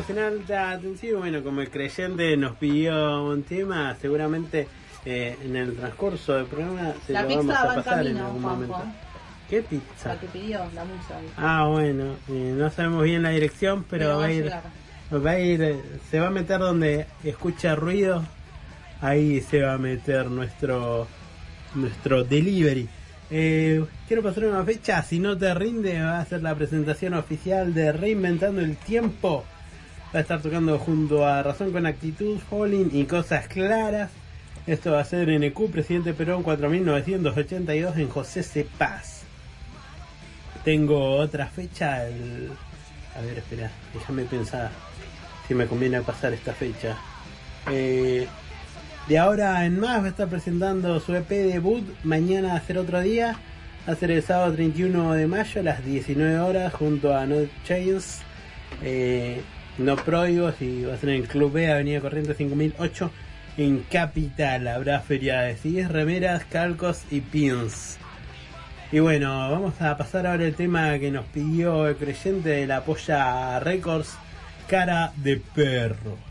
[SPEAKER 6] En
[SPEAKER 4] alta atención. Bueno, como el creyente nos pidió un tema, seguramente eh, en el transcurso del programa se
[SPEAKER 3] La
[SPEAKER 4] lo
[SPEAKER 3] pizza
[SPEAKER 4] vamos
[SPEAKER 3] va
[SPEAKER 4] a
[SPEAKER 3] en
[SPEAKER 4] pasar en
[SPEAKER 3] camino,
[SPEAKER 4] algún
[SPEAKER 3] Juanjo.
[SPEAKER 4] momento. ¿Qué pizza?
[SPEAKER 3] La que pidió, la musa.
[SPEAKER 4] Ah, bueno, eh, no sabemos bien la dirección, pero,
[SPEAKER 3] Pero va a
[SPEAKER 4] ir, va a ir, se va a meter donde escucha ruido, ahí se va a meter nuestro nuestro delivery. Eh, quiero pasar una fecha, si no te rinde, va a ser la presentación oficial de Reinventando el Tiempo. Va a estar tocando junto a Razón con Actitud, Falling y Cosas Claras. Esto va a ser en EQ, Presidente Perón 4982 en José C. Paz. Tengo otra fecha, el... a ver, espera, déjame pensar si me conviene pasar esta fecha. Eh, de ahora en más va a estar presentando su EP debut mañana a ser otro día. Va a ser el sábado 31 de mayo a las 19 horas junto a No Chains, eh, No Prohibos y va a ser en Club B, Avenida Corrientes 5008 en Capital. Habrá feria de remeras, calcos y pins. Y bueno, vamos a pasar ahora el tema que nos pidió el creyente de la Polla Records, Cara de Perro.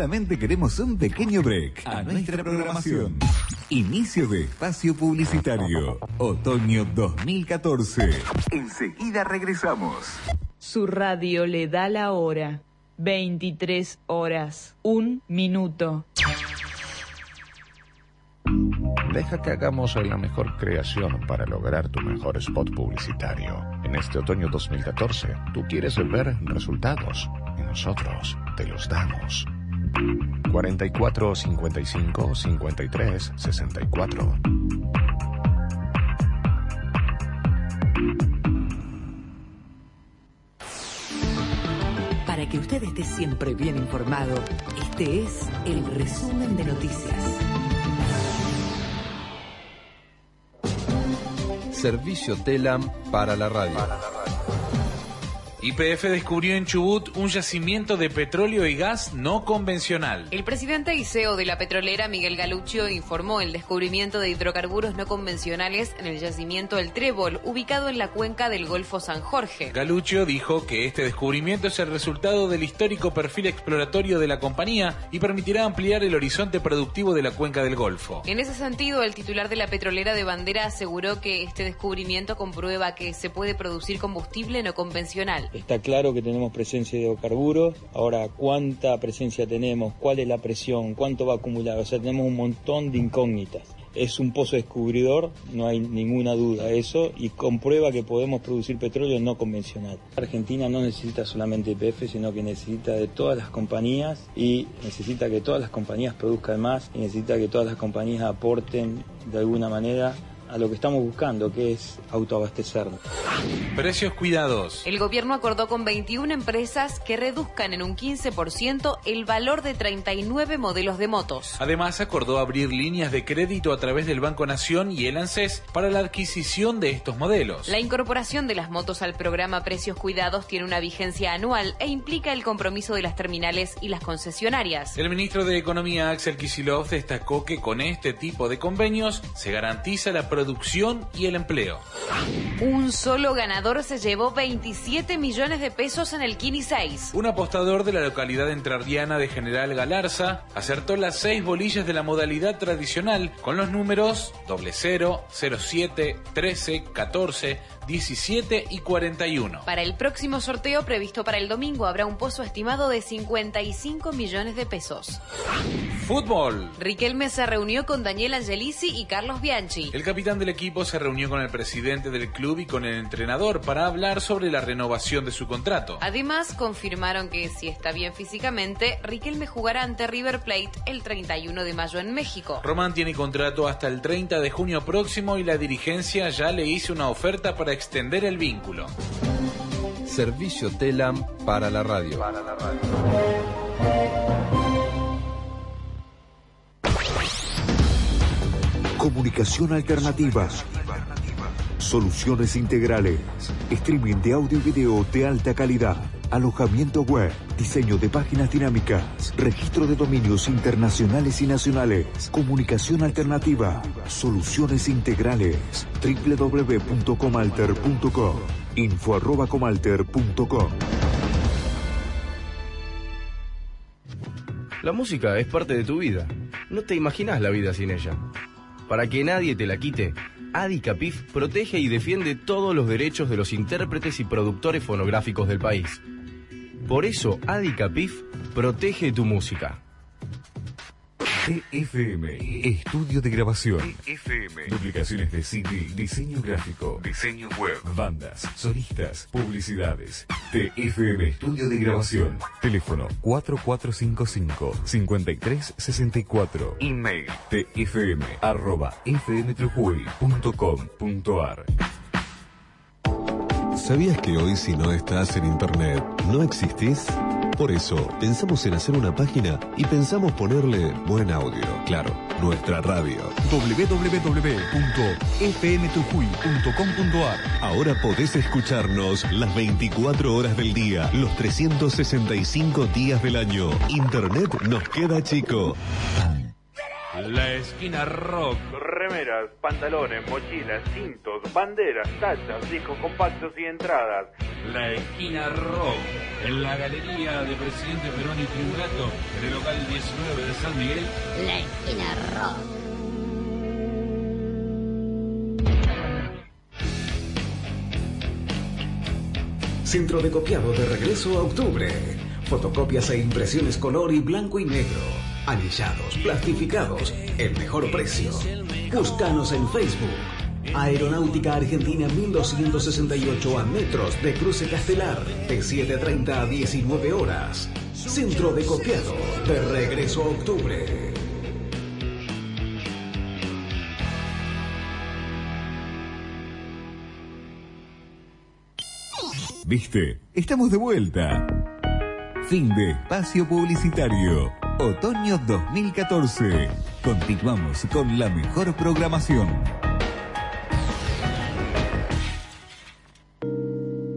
[SPEAKER 5] Solamente queremos un pequeño break a nuestra programación. Inicio de espacio publicitario. Otoño 2014. Enseguida regresamos.
[SPEAKER 8] Su radio le da la hora. 23 horas, un minuto.
[SPEAKER 2] Deja que hagamos la mejor creación para lograr tu mejor spot publicitario. En este otoño 2014, tú quieres ver resultados y nosotros te los damos. 44 55 53 64.
[SPEAKER 17] Para que usted esté siempre bien informado, este es el resumen de noticias.
[SPEAKER 9] Servicio TELAM para la radio.
[SPEAKER 18] YPF descubrió en Chubut un yacimiento de petróleo y gas no convencional.
[SPEAKER 19] El presidente y CEO de la petrolera, Miguel Galuccio, informó el descubrimiento de hidrocarburos no convencionales en el yacimiento El Trébol, ubicado en la cuenca del Golfo San Jorge.
[SPEAKER 18] Galuccio dijo que este descubrimiento es el resultado del histórico perfil exploratorio de la compañía y permitirá ampliar el horizonte productivo de la cuenca del Golfo.
[SPEAKER 19] En ese sentido, el titular de la petrolera de bandera aseguró que este descubrimiento comprueba que se puede producir combustible no convencional.
[SPEAKER 20] Está claro que tenemos presencia de hidrocarburos. Ahora, ¿cuánta presencia tenemos? ¿Cuál es la presión? ¿Cuánto va a acumular? O sea, tenemos un montón de incógnitas. Es un pozo descubridor, no hay ninguna duda de eso, y comprueba que podemos producir petróleo no convencional. Argentina no necesita solamente YPF, sino que necesita de todas las compañías y necesita que todas las compañías produzcan más y necesita que todas las compañías aporten de alguna manera a lo que estamos buscando, que es autoabastecernos.
[SPEAKER 18] Precios cuidados.
[SPEAKER 19] El gobierno acordó con 21 empresas que reduzcan en un 15% el valor de 39 modelos de motos.
[SPEAKER 18] Además, acordó abrir líneas de crédito a través del Banco Nación y el ANSES para la adquisición de estos modelos.
[SPEAKER 19] La incorporación de las motos al programa Precios Cuidados tiene una vigencia anual e implica el compromiso de las terminales y las concesionarias.
[SPEAKER 18] El ministro de Economía, Axel Kisilov, destacó que con este tipo de convenios se garantiza la producción y el empleo.
[SPEAKER 19] Un solo ganador se llevó 27 millones de pesos en el Kini 6.
[SPEAKER 18] Un apostador de la localidad entrerriana de General Galarza acertó las seis bolillas de la modalidad tradicional con los números 00, 07, 13, 14, 17 y 41.
[SPEAKER 19] Para el próximo sorteo previsto para el domingo habrá un pozo estimado de 55 millones de pesos.
[SPEAKER 18] Fútbol.
[SPEAKER 19] Riquelme se reunió con Daniel Angelici y Carlos Bianchi.
[SPEAKER 18] El capitán del equipo se reunió con el presidente del club y con el entrenador para hablar sobre la renovación de su contrato.
[SPEAKER 19] Además, confirmaron que si está bien físicamente, Riquelme jugará ante River Plate el 31 de mayo en México.
[SPEAKER 18] Román tiene contrato hasta el 30 de junio próximo y la dirigencia ya le hizo una oferta para extender el vínculo.
[SPEAKER 9] Servicio TELAM para la radio.
[SPEAKER 18] Para la radio.
[SPEAKER 21] Comunicación alternativa. Soluciones integrales. Streaming de audio y video de alta calidad. Alojamiento web. Diseño de páginas dinámicas. Registro de dominios internacionales y nacionales. Comunicación alternativa. Soluciones integrales. www.comalter.com. Info arroba comalter.com.
[SPEAKER 9] La música es parte de tu vida. No te imaginas la vida sin ella. Para que nadie te la quite, Adi Capif protege y defiende todos los derechos de los intérpretes y productores fonográficos del país. Por eso, Adi Capif protege tu música.
[SPEAKER 5] TFM, estudio de grabación.
[SPEAKER 12] TFM.
[SPEAKER 5] Duplicaciones de CD, diseño gráfico,
[SPEAKER 12] Diseño web.
[SPEAKER 5] bandas, solistas, publicidades. TFM, estudio de grabación. Teléfono 4455-5364.
[SPEAKER 12] Email.
[SPEAKER 5] tfm arroba fmtrujuy.com.ar
[SPEAKER 12] ¿Sabías que hoy si no estás en internet no existís? Por eso pensamos en hacer una página y pensamos ponerle buen audio, claro, nuestra radio.
[SPEAKER 22] www.fmtujuy.com.ar
[SPEAKER 12] Ahora podés escucharnos las 24 horas del día, los 365 días del año. Internet nos queda chico.
[SPEAKER 14] La esquina rock. Remeras, pantalones, mochilas, cintos, banderas, tachas, discos compactos y entradas. La esquina rock. En la galería de Presidente Perón y Tribunato, en el local 19 de San Miguel.
[SPEAKER 15] La esquina rock.
[SPEAKER 11] Centro de copiado de regreso a octubre. Fotocopias e impresiones color y blanco y negro. Anillados, plastificados, el mejor precio. Búscanos en Facebook. Aeronáutica Argentina 1268 a metros de Cruce Castelar, de 7.30 a 19 horas. Centro de copiado de regreso a octubre.
[SPEAKER 5] ¿Viste? Estamos de vuelta. Fin de espacio publicitario. Otoño 2014. Continuamos con la mejor programación.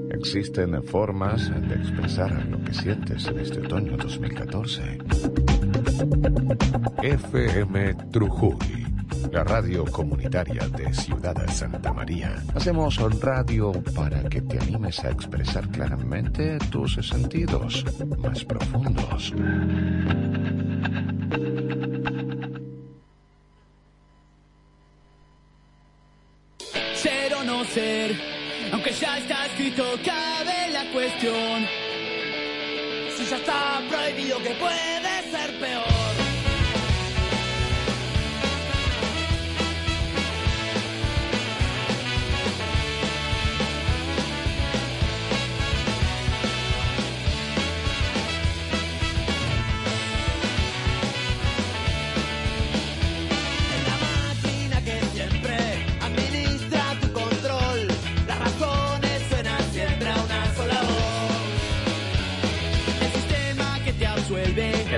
[SPEAKER 2] Existen formas de expresar lo que sientes en este otoño 2014. FM Trujul, la radio comunitaria de Ciudad Santa María. Hacemos radio para que te animes a expresar claramente tus sentidos más profundos.
[SPEAKER 1] Ser o no ser, aunque ya está escrito, cabe la cuestión. Si ya está prohibido, que puede ser peor?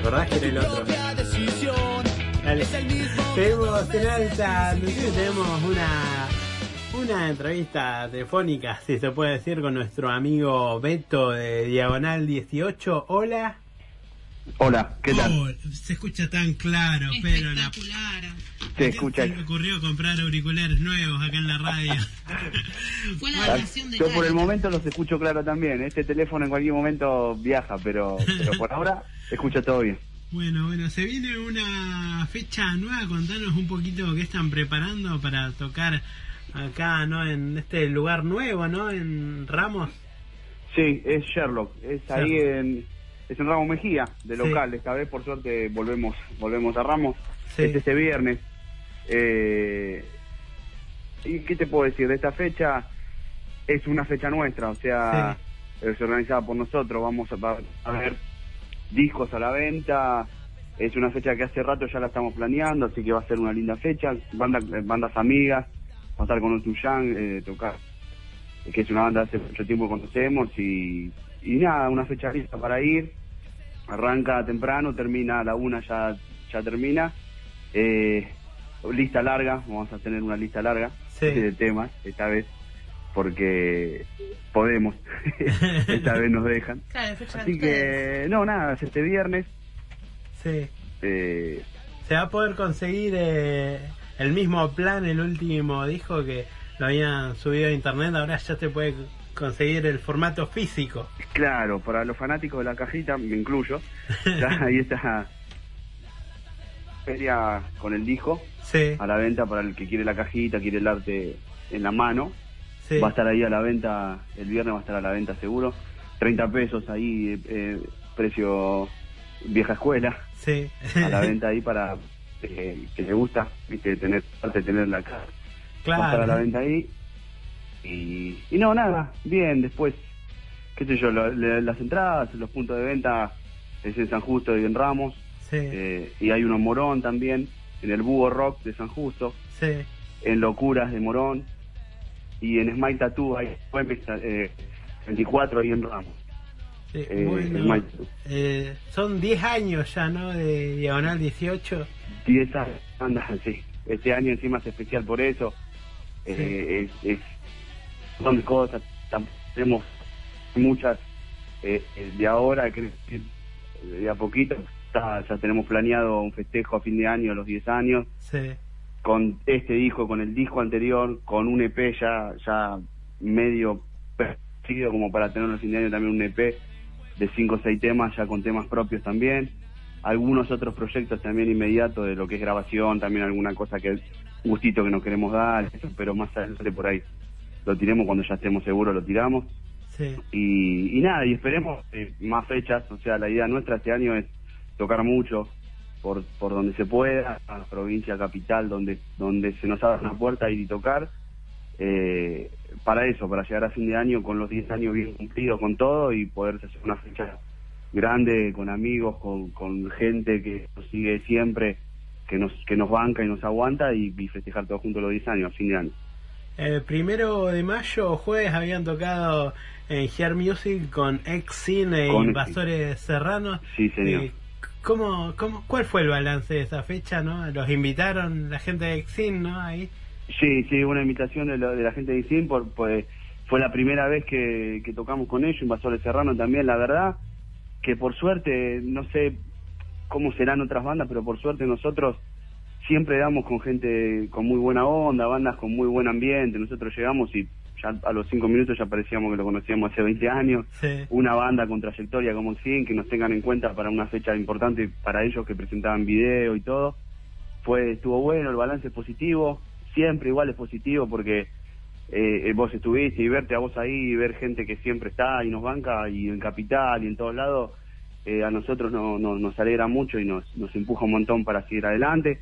[SPEAKER 4] Acordás que era el otro? Dale. Tenemos tenemos una una entrevista telefónica, si se puede decir, con nuestro amigo Beto de Diagonal 18. Hola.
[SPEAKER 22] Hola, ¿qué tal?
[SPEAKER 4] Oh, se escucha tan claro, pero la
[SPEAKER 22] Se escucha.
[SPEAKER 4] se me ocurrió comprar auriculares nuevos acá en la radio.
[SPEAKER 3] Fue la
[SPEAKER 22] Ah,
[SPEAKER 3] donación de
[SPEAKER 22] Yo por el momento los escucho claro también. Este teléfono en cualquier momento viaja, pero, pero por ahora escucha todo bien.
[SPEAKER 4] Bueno, bueno, se viene una fecha nueva. Contanos un poquito qué están preparando para tocar acá, ¿no? En este lugar nuevo, ¿no? En Ramos.
[SPEAKER 22] Sí, es Sherlock. Es ahí en, es en Ramos Mejía, de
[SPEAKER 4] Sí.
[SPEAKER 22] local. Esta vez, por suerte, volvemos volvemos a Ramos.
[SPEAKER 4] Sí.
[SPEAKER 22] Es este viernes. Eh, ¿Y qué te puedo decir? De esta fecha es una fecha nuestra, o sea, es organizada por nosotros. Vamos a, a ver discos a la venta. Es una fecha que hace rato ya la estamos planeando, así que va a ser una linda fecha. Banda, bandas amigas, va a estar con Otuyang, eh, tocar, que es una banda que hace mucho tiempo que conocemos. Y, y nada, una fecha lista para ir. Arranca temprano, termina a la una, ya, ya termina. Eh, lista larga, vamos a tener una lista larga
[SPEAKER 4] Sí.
[SPEAKER 22] de temas esta vez, porque podemos, esta vez nos dejan.
[SPEAKER 3] Claro, fecha de
[SPEAKER 22] Así que, no, nada, es este viernes.
[SPEAKER 4] Sí.
[SPEAKER 22] Eh,
[SPEAKER 4] Se va a poder conseguir eh, el mismo plan, el último dijo que lo habían subido a internet, ahora ya se puede conseguir el formato físico.
[SPEAKER 22] claro, para los fanáticos de la cajita, me incluyo, ahí está feria con el disco
[SPEAKER 4] Sí.
[SPEAKER 22] a la venta para el que quiere la cajita, quiere el arte en la mano.
[SPEAKER 4] Sí.
[SPEAKER 22] Va a estar ahí a la venta, el viernes va a estar a la venta seguro. 30 pesos ahí, eh, precio vieja escuela,
[SPEAKER 4] Sí.
[SPEAKER 22] a la venta ahí para eh, que le gusta, viste, tener arte, tener la casa.
[SPEAKER 4] Claro.
[SPEAKER 22] Va a estar a la venta ahí. Y, y no, nada, bien, después, qué sé yo, lo- le- las entradas, los puntos de venta es en San Justo y en Ramos.
[SPEAKER 4] Sí.
[SPEAKER 22] Eh, y hay uno en Morón también, en el Búho Rock de San Justo,
[SPEAKER 4] Sí.
[SPEAKER 22] en Locuras de Morón. Y en Smile Tattoo hay eh, 24 ahí en Ramos.
[SPEAKER 4] Sí,
[SPEAKER 22] Eh,
[SPEAKER 4] bueno, eh, son 10 años ya, ¿no? De Diagonal 18.
[SPEAKER 22] 10 bandas, sí. Este año encima es especial por eso. Eh, es, es son cosas, tam- tenemos muchas eh, eh, de ahora, que de a poquito, está, ya tenemos planeado un festejo a fin de año, a los 10 años,
[SPEAKER 4] Sí.
[SPEAKER 22] con este disco, con el disco anterior, con un EP ya, ya medio perdido como para tener a fin de año también un EP de 5 o 6 temas, ya con temas propios también. Algunos otros proyectos también inmediatos de lo que es grabación, también alguna cosa que gustito que nos queremos dar, eso, pero más adelante por ahí lo tiremos cuando ya estemos seguros, lo tiramos.
[SPEAKER 4] Sí.
[SPEAKER 22] Y, y nada, y esperemos eh, más fechas, o sea, la idea nuestra este año es tocar mucho por, por donde se pueda, a la provincia, capital, donde, donde se nos abra una puerta ir y tocar, eh, para eso, para llegar a fin de año con los 10 años bien cumplidos con todo y poder hacer una fecha grande con amigos, con, con gente que nos sigue siempre, que nos, que nos banca y nos aguanta y, y festejar todos juntos los 10 años, a fin de año.
[SPEAKER 4] El primero de mayo, jueves, habían tocado en Here Music con ex Cine
[SPEAKER 22] Con
[SPEAKER 4] e Invasores Serranos.
[SPEAKER 22] Sí, señor.
[SPEAKER 4] Eh, ¿cómo, cómo, ¿Cuál fue el balance de esa fecha? no ¿Los invitaron la gente de Exin, no? Ahí.
[SPEAKER 22] Sí, sí, una invitación de, lo- de la gente de ISIN, por, pues fue la primera vez que, que tocamos con ellos, Invasores Serrano también, la verdad, que por suerte, no sé cómo serán otras bandas, pero por suerte nosotros siempre damos con gente con muy buena onda, bandas con muy buen ambiente, nosotros llegamos y ya a los cinco minutos ya parecíamos que lo conocíamos hace 20 años,
[SPEAKER 4] Sí.
[SPEAKER 22] una banda con trayectoria como ISIN, que nos tengan en cuenta para una fecha importante para ellos que presentaban video y todo, fue estuvo bueno, el balance es positivo, siempre igual es positivo porque eh, vos estuviste y verte a vos ahí y ver gente que siempre está y nos banca y en Capital y en todos lados, eh, a nosotros no, no- nos alegra mucho y nos, nos empuja un montón para seguir adelante.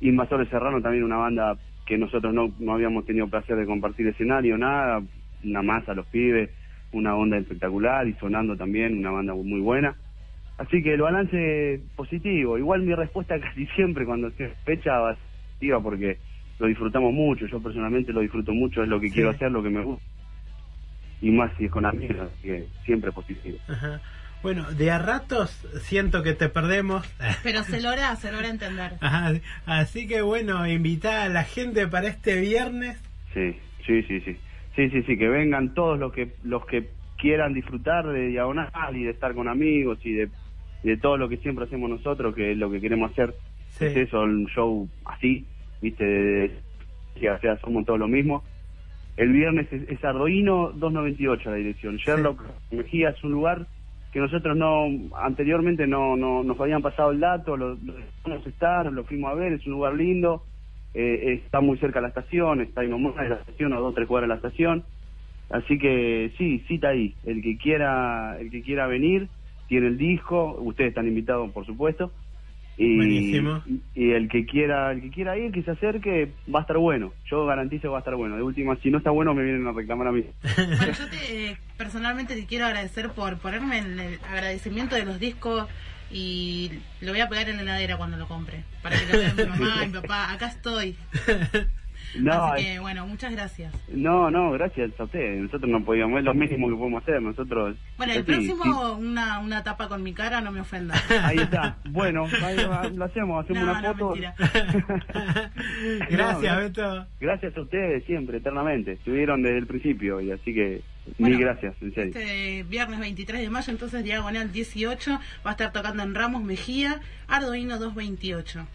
[SPEAKER 22] Invasores Serrano también una banda que nosotros no, no habíamos tenido placer de compartir escenario, nada, una masa a los pibes, una onda espectacular y sonando también, una banda muy buena. Así que el balance positivo. Igual mi respuesta casi siempre cuando se fecha va positiva porque lo disfrutamos mucho. Yo personalmente lo disfruto mucho, es lo que
[SPEAKER 4] Sí.
[SPEAKER 22] quiero hacer, lo que me gusta. Y más si es con amigos, así que siempre positivo.
[SPEAKER 4] Ajá. Bueno, de a ratos siento que te perdemos.
[SPEAKER 3] Pero se logra, se logra entender.
[SPEAKER 4] Ajá, Así que bueno, invitar a la gente para este viernes.
[SPEAKER 22] Sí, sí, sí, sí. Sí, sí, sí, que vengan todos los que los que quieran disfrutar de Diagonal y de estar con amigos y de, de todo lo que siempre hacemos nosotros, que es lo que queremos hacer.
[SPEAKER 4] Sí.
[SPEAKER 22] Es eso, un show así, viste, de, de- que o sea, somos todos lo mismo. El viernes es, es Ardoino 298 la dirección. Sherlock Mejía es un lugar que nosotros no, anteriormente no, no nos habían pasado el dato, lo, dejamos estar, lo fuimos a ver, es un lugar lindo, eh, está muy cerca de la estación, está ahí nomás de la estación, a dos o tres cuadras de la estación. Así que sí, cita ahí. El que quiera, el que quiera venir, tiene el disco, ustedes están invitados por supuesto. Y,
[SPEAKER 4] Buenísimo.
[SPEAKER 22] y el que quiera, el que quiera ir, que se acerque, va a estar bueno. Yo garantizo que va a estar bueno. De última, si no está bueno, me vienen a reclamar a mí.
[SPEAKER 3] Bueno, yo te, eh, personalmente te quiero agradecer por ponerme en el agradecimiento de los discos y lo voy a pegar en la heladera cuando lo compre. Para que lo vean mi mamá y mi papá. Acá estoy.
[SPEAKER 22] No,
[SPEAKER 3] Así
[SPEAKER 22] es-
[SPEAKER 3] que bueno, muchas gracias.
[SPEAKER 22] no, no, gracias a ustedes. Nosotros no podíamos, es lo mínimo que podemos hacer. Nosotros.
[SPEAKER 3] Bueno, el
[SPEAKER 22] sí,
[SPEAKER 3] próximo, una, una tapa con mi cara, no me ofenda.
[SPEAKER 22] Ahí está. Bueno, ahí va, lo hacemos, hacemos
[SPEAKER 3] No,
[SPEAKER 22] una
[SPEAKER 3] no,
[SPEAKER 22] foto.
[SPEAKER 3] mentira.
[SPEAKER 4] Gracias,
[SPEAKER 22] No,
[SPEAKER 4] Beto.
[SPEAKER 22] Gracias a ustedes siempre, eternamente. Estuvieron desde el principio y así que mil gracias, en serio.
[SPEAKER 3] Este viernes 23 de mayo, entonces Diagonal 18, va a estar tocando en Ramos Mejía, Arduino 228.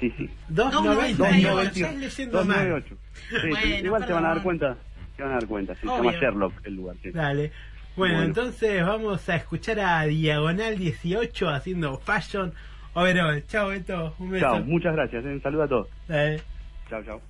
[SPEAKER 22] Sí, sí.
[SPEAKER 4] 298.
[SPEAKER 22] 298.
[SPEAKER 4] Estás leyendo mal.
[SPEAKER 22] 298. Sí,
[SPEAKER 3] Bueno,
[SPEAKER 22] igual se van a dar cuenta. Se van a dar cuenta. se
[SPEAKER 3] Obvio.
[SPEAKER 22] llama Sherlock el lugar. sí.
[SPEAKER 4] Dale. Bueno,
[SPEAKER 22] Bueno.
[SPEAKER 4] entonces vamos a escuchar a Diagonal 18 haciendo Fashion Overall. Chao, Beto. Un beso.
[SPEAKER 22] Chao, muchas gracias. eh, Un saludo a todos.
[SPEAKER 4] Dale.
[SPEAKER 22] Chao, chao.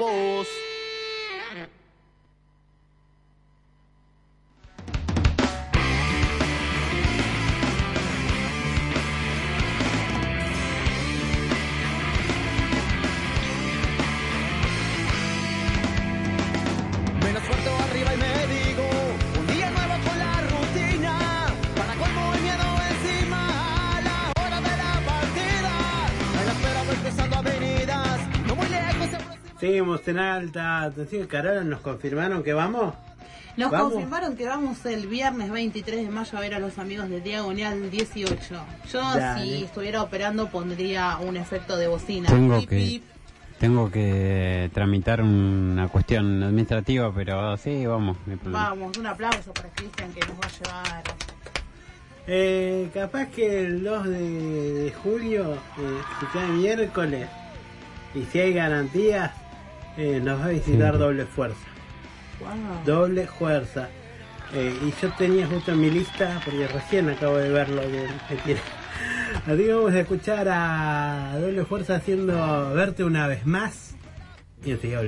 [SPEAKER 1] A en alta.
[SPEAKER 23] Atención, Carola, nos confirmaron que vamos.
[SPEAKER 3] Nos
[SPEAKER 23] ¿Vamos?
[SPEAKER 3] confirmaron que vamos el viernes 23 de mayo a ver a los amigos de Diagonal 18. Yo,
[SPEAKER 20] Dale.
[SPEAKER 3] si estuviera operando, pondría un efecto de bocina.
[SPEAKER 20] Tengo
[SPEAKER 3] Pip,
[SPEAKER 20] que
[SPEAKER 3] pip.
[SPEAKER 20] tengo que tramitar una cuestión administrativa, pero sí, vamos. no.
[SPEAKER 3] Vamos, un aplauso para Cristian que nos va a llevar.
[SPEAKER 23] Eh, capaz que el 2 de, de julio, eh, si cae miércoles, y si hay garantías, eh, nos va a visitar
[SPEAKER 20] Sí.
[SPEAKER 23] doble fuerza.
[SPEAKER 3] Wow.
[SPEAKER 23] Doble fuerza. Eh, y yo tenía justo en mi lista, porque recién acabo de verlo. Que, mentira. Así que vamos a escuchar a Doble Fuerza haciendo Verte una vez más. Y enseguida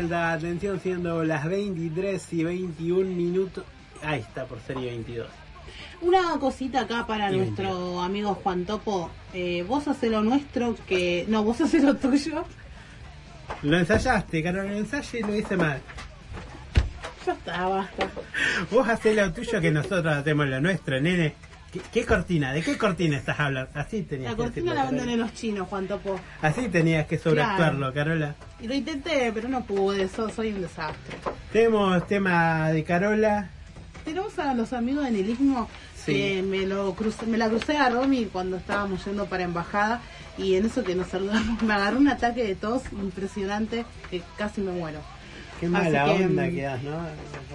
[SPEAKER 4] alta atención siendo las 23 y 21 minutos. Ahí está, por serie 22.
[SPEAKER 3] Una cosita acá para
[SPEAKER 4] Y
[SPEAKER 3] nuestro amigo Juan Topo. Eh, vos haces lo nuestro que... No, vos haces lo tuyo.
[SPEAKER 4] Lo ensayaste, Carol, el ensayo y lo hice mal.
[SPEAKER 3] Ya está, basta.
[SPEAKER 4] Vos haces lo tuyo que nosotros hacemos lo nuestro, nene. ¿Qué, qué cortina? ¿De qué cortina estás hablando? Así tenías
[SPEAKER 3] La
[SPEAKER 4] que
[SPEAKER 3] cortina la en los chinos, Juan Topo.
[SPEAKER 4] Así tenías que sobreactuarlo, Carola.
[SPEAKER 3] Y lo intenté, pero no pude. So- soy un desastre.
[SPEAKER 4] Tenemos tema de Carola.
[SPEAKER 3] Tenemos a los amigos de Nilismo
[SPEAKER 4] Sí.
[SPEAKER 3] que me, lo crucé, me la crucé a Romy cuando estábamos yendo para embajada y en eso que nos saludamos me agarró un ataque de tos impresionante que casi me muero.
[SPEAKER 4] Qué mala
[SPEAKER 3] que,
[SPEAKER 4] onda
[SPEAKER 3] mm,
[SPEAKER 4] quedas, ¿no?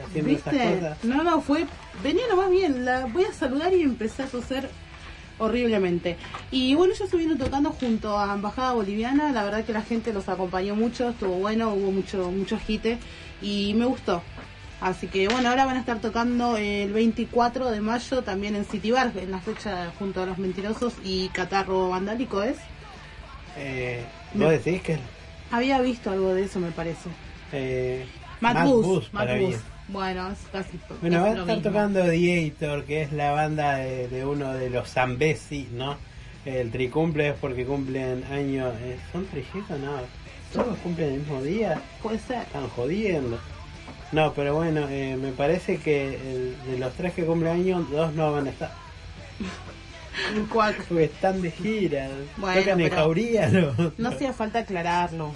[SPEAKER 4] Haciendo esas
[SPEAKER 3] ¿Viste?
[SPEAKER 4] cosas.
[SPEAKER 3] No, no, fue. Venía nomás bien. La voy a saludar y empecé a toser horriblemente. Y bueno, ellos estuvieron tocando junto a Embajada Boliviana. La verdad que la gente los acompañó mucho, estuvo bueno, hubo mucho, mucho agite y me gustó. Así que bueno, ahora van a estar tocando el 24 de mayo también en City Bar, en la fecha junto a Los Mentirosos y Catarro Vandálico es.
[SPEAKER 4] Eh,
[SPEAKER 3] No.
[SPEAKER 4] ¿Vos decís que
[SPEAKER 3] Había visto algo de eso, me parece.
[SPEAKER 4] Eh,
[SPEAKER 3] Matt
[SPEAKER 4] para
[SPEAKER 3] Booth.
[SPEAKER 4] bien.
[SPEAKER 3] Bueno, es casi.
[SPEAKER 4] Bueno,
[SPEAKER 3] es
[SPEAKER 4] va a estar
[SPEAKER 3] mismo.
[SPEAKER 4] tocando Diator, que es la banda de, de uno de los Zambesi, ¿no? El tricumple es porque cumplen años. eh, ¿Son trillizos? No. ¿Todos cumplen el mismo día?
[SPEAKER 3] Puede ser.
[SPEAKER 4] Están jodiendo. No, pero bueno, eh, me parece que el- de los tres que cumplen años, dos no van a estar.
[SPEAKER 3] ¿Cuál?
[SPEAKER 4] Porque están de gira.
[SPEAKER 3] Bueno,
[SPEAKER 4] tocan en Jauría. No
[SPEAKER 3] hacía falta aclararlo.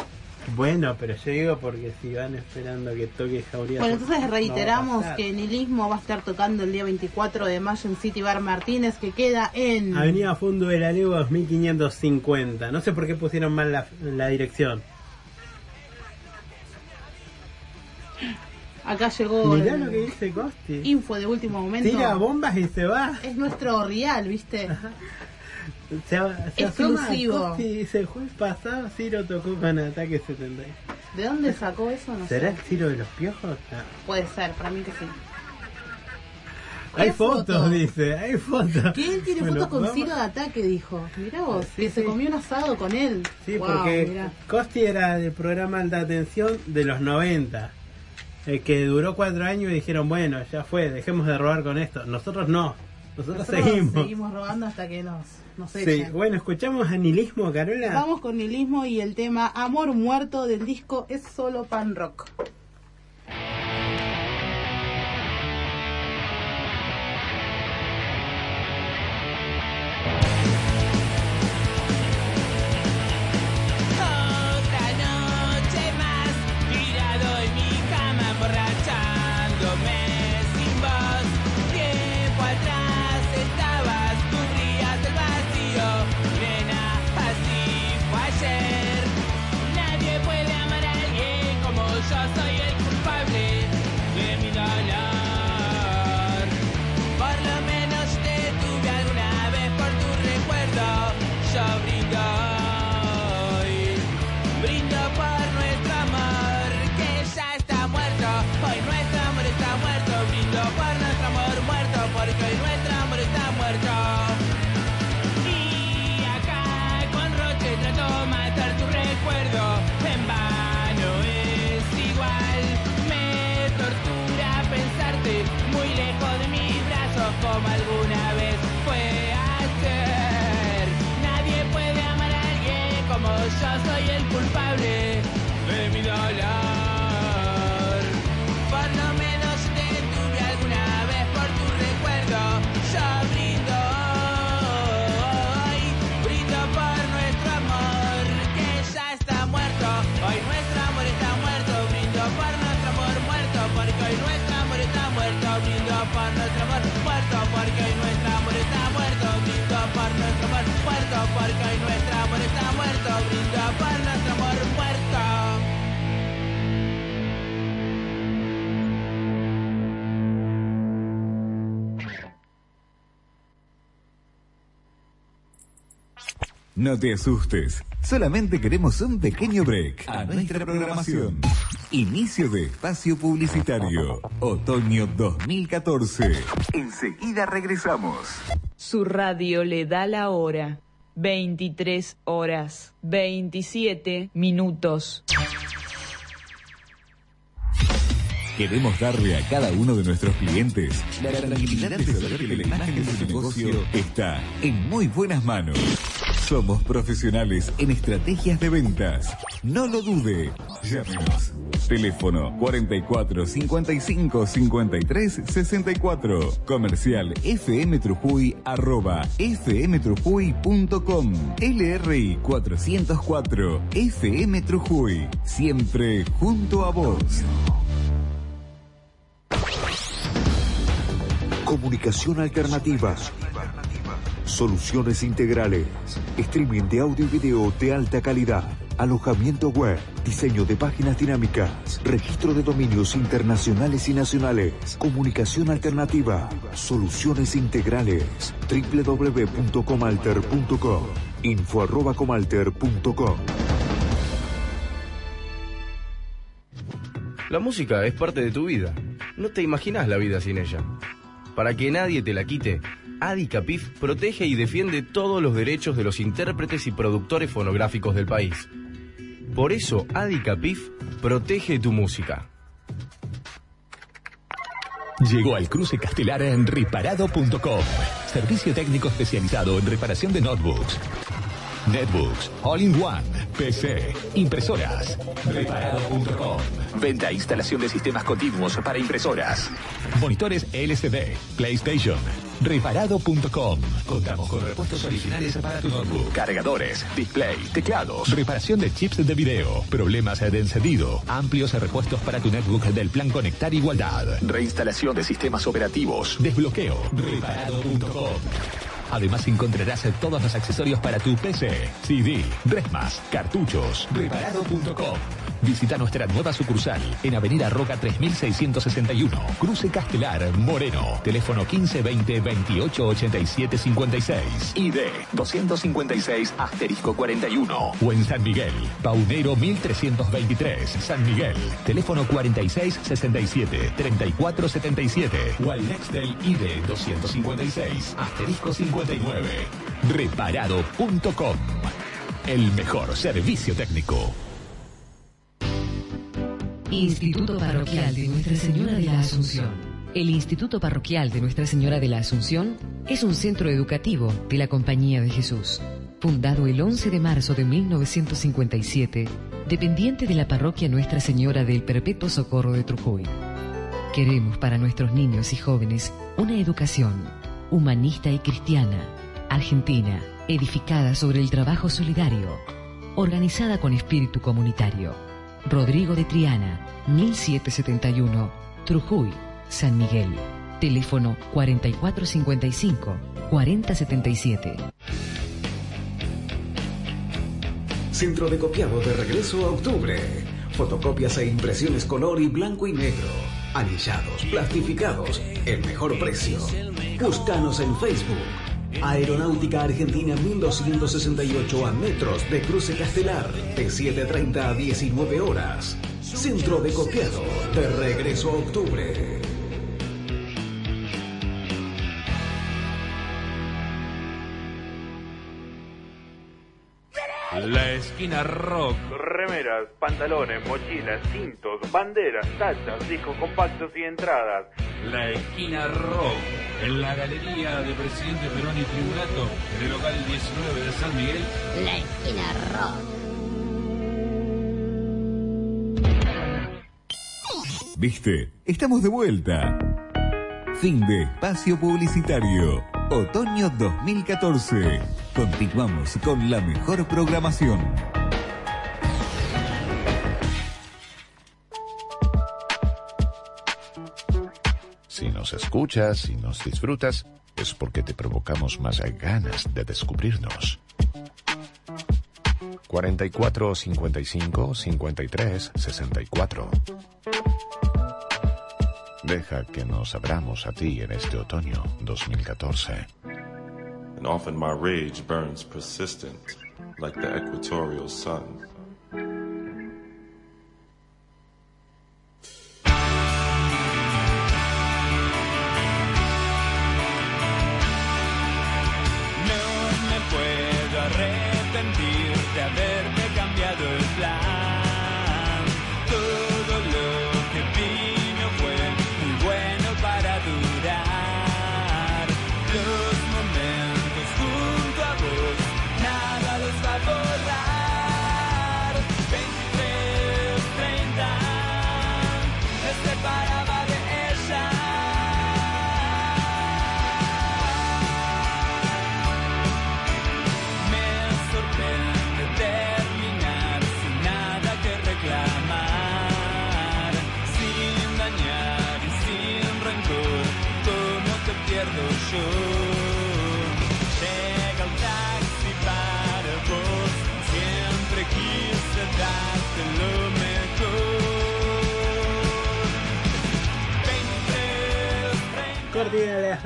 [SPEAKER 4] Bueno, pero yo digo porque si van esperando que toque Jauría.
[SPEAKER 3] Bueno,
[SPEAKER 4] no
[SPEAKER 3] entonces reiteramos que Nilismo va a estar tocando el día 24 de mayo en City Bar Martínez, que queda en...
[SPEAKER 4] Avenida Fondo de la Legua 2550. No sé por qué pusieron mal la, la dirección.
[SPEAKER 3] Acá llegó
[SPEAKER 4] Mirá
[SPEAKER 3] el
[SPEAKER 4] lo que dice Costi.
[SPEAKER 3] info de último momento.
[SPEAKER 4] Tira bombas y se va.
[SPEAKER 3] Es nuestro real, ¿viste?
[SPEAKER 4] Se, se
[SPEAKER 3] Exclusivo.
[SPEAKER 4] Y dice: el jueves pasado Ciro tocó con ataque 70.
[SPEAKER 3] ¿De dónde sacó eso? No
[SPEAKER 4] ¿Será
[SPEAKER 3] sé.
[SPEAKER 4] el Ciro de los piojos? No.
[SPEAKER 3] Puede ser, para mí que sí.
[SPEAKER 4] Hay
[SPEAKER 3] ¿Qué
[SPEAKER 4] fotos,
[SPEAKER 3] foto?
[SPEAKER 4] dice, hay fotos.
[SPEAKER 3] Que él tiene
[SPEAKER 4] Bueno,
[SPEAKER 3] fotos con
[SPEAKER 4] vamos-
[SPEAKER 3] Ciro de ataque, dijo. Mirá vos,
[SPEAKER 4] Sí,
[SPEAKER 3] que se comió un asado con él.
[SPEAKER 4] Sí,
[SPEAKER 3] Wow,
[SPEAKER 4] porque
[SPEAKER 3] mirá.
[SPEAKER 4] Costi era del programa Alta Atención de los 90. El que duró cuatro años y dijeron, bueno, ya fue, dejemos de robar con esto. Nosotros no, nosotros,
[SPEAKER 3] Nosotros
[SPEAKER 4] seguimos.
[SPEAKER 3] seguimos robando hasta que nos, nos
[SPEAKER 4] Sí,
[SPEAKER 3] echen.
[SPEAKER 4] bueno, escuchamos Anilismo, Carola.
[SPEAKER 3] Vamos con nihilismo y el tema Amor Muerto del disco Es Solo Pan Rock.
[SPEAKER 5] No te asustes, solamente queremos un pequeño break a nuestra programación. Inicio de espacio publicitario, otoño 2014. Enseguida regresamos.
[SPEAKER 8] Su radio le da la hora. 23 horas 27 minutos.
[SPEAKER 5] Queremos darle a cada uno de nuestros clientes la tranquilidad de saber que la imagen de su negocio está en muy buenas manos. Somos profesionales en estrategias de ventas. No lo dude. Llámenos. Teléfono 44 55 53 64. Comercial FM Trujuy arroba fmtrujuy.com. LRI 404 FM Trujuy. Siempre junto a vos.
[SPEAKER 21] Comunicación alternativa. Soluciones integrales. Streaming de audio y video de alta calidad. Alojamiento web. Diseño de páginas dinámicas. Registro de dominios internacionales y nacionales. Comunicación alternativa. Soluciones integrales. www.comalter.com. Info arroba comalter.com.
[SPEAKER 9] La música es parte de tu vida. No te imaginas la vida sin ella. Para que nadie te la quite, Adicapif protege y defiende todos los derechos de los intérpretes y productores fonográficos del país. Por eso, Adicapif protege tu música.
[SPEAKER 24] Llegó al cruce castelar en reparado.com. Servicio técnico especializado en reparación de notebooks, netbooks, all-in-one, PC, impresoras. Reparado.com. Venta e instalación de sistemas continuos para impresoras. Monitores LCD, PlayStation. Reparado.com. Contamos con repuestos originales para tu notebook. Cargadores, display, teclados. Reparación de chips de video. Problemas de encendido. Amplios repuestos para tu netbook del plan Conectar Igualdad. Reinstalación de sistemas operativos. Desbloqueo. Reparado.com. Además encontrarás todos los accesorios para tu PC, CD, Resmas, cartuchos. Reparado.com. Visita nuestra nueva sucursal en Avenida Roca 3661, Cruce Castelar, Moreno. Teléfono 1520 28 87 56. ID 256 asterisco 41. O en San Miguel, Paunero 1323, San Miguel. Teléfono 46 67 34 77. O al Nextel ID 256 asterisco 59. Reparado.com. El mejor servicio técnico.
[SPEAKER 17] Instituto Parroquial de Nuestra Señora de la Asunción. El Instituto Parroquial de Nuestra Señora de la Asunción es un centro educativo de la Compañía de Jesús, fundado el 11 de marzo de 1957, dependiente de la Parroquia Nuestra Señora del Perpetuo Socorro de Trujuy. Queremos para nuestros niños y jóvenes una educación humanista y cristiana, argentina, edificada sobre el trabajo solidario, organizada con espíritu comunitario. Rodrigo de Triana, 1771, Trujuy, San Miguel. Teléfono 4455-4077.
[SPEAKER 11] Centro de copiado de regreso a octubre. Fotocopias e impresiones color y blanco y negro. Anillados, plastificados, el mejor precio. Búscanos en Facebook. Aeronáutica Argentina 1268 a metros de Cruce Castelar, de 7.30 a 19 horas. Centro de copiado de regreso a octubre.
[SPEAKER 14] La esquina rock. Remeras, pantalones, mochilas, cintos, banderas, tachas, discos compactos y entradas. La esquina rock. En la galería de Presidente Perón y Tribulato, en el local 19 de San Miguel.
[SPEAKER 15] La esquina rock.
[SPEAKER 5] ¿Viste? Estamos de vuelta. Fin de espacio publicitario. Otoño 2014. Continuamos con la mejor programación.
[SPEAKER 2] Si nos escuchas y nos disfrutas, es porque te provocamos más ganas de descubrirnos. 44 55 53 64. Deja que nos abramos a ti en este otoño 2014.
[SPEAKER 25] And often my rage burns persistent, like the equatorial sun.
[SPEAKER 6] 23,
[SPEAKER 4] Cortina de las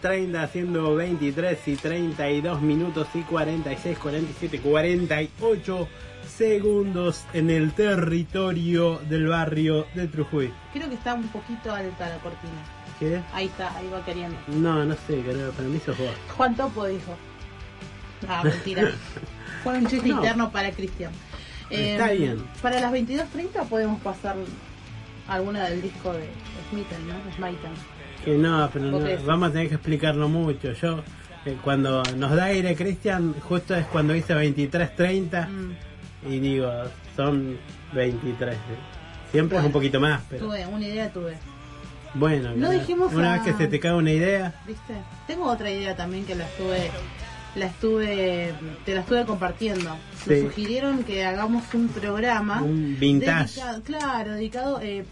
[SPEAKER 4] 23.30, haciendo 23 y 32 minutos y 46, 47, 48 segundos en el territorio del barrio de Trujuy.
[SPEAKER 3] Creo que está un poquito alta la cortina.
[SPEAKER 4] ¿Qué?
[SPEAKER 3] Ahí está, ahí va queriendo.
[SPEAKER 4] No, no sé, creo, para mí sos vos.
[SPEAKER 3] Juan Topo dijo. Ah, mentira. Fue un chiste
[SPEAKER 4] No.
[SPEAKER 3] interno para Cristian. Eh,
[SPEAKER 4] Está bien.
[SPEAKER 3] Para las 22.30 podemos pasar alguna del disco de Smitten, ¿no? Smitten.
[SPEAKER 4] Que no, pero no, vamos a tener que explicarlo mucho. Yo, eh, cuando nos da aire Cristian, justo es cuando dice 23.30
[SPEAKER 3] Mm.
[SPEAKER 4] y digo, son 23. Siempre es un poquito más, pero
[SPEAKER 3] Tuve, una idea tuve.
[SPEAKER 4] bueno.
[SPEAKER 3] No
[SPEAKER 4] que-
[SPEAKER 3] dijimos
[SPEAKER 4] una
[SPEAKER 3] a-
[SPEAKER 4] vez que se te cae una idea,
[SPEAKER 3] ¿Viste? Tengo otra idea también que la estuve la estuve te la estuve compartiendo. Nos
[SPEAKER 4] Sí.
[SPEAKER 3] sugirieron que hagamos un programa
[SPEAKER 4] Un vintage.
[SPEAKER 3] dedicado- claro, dedicado eh,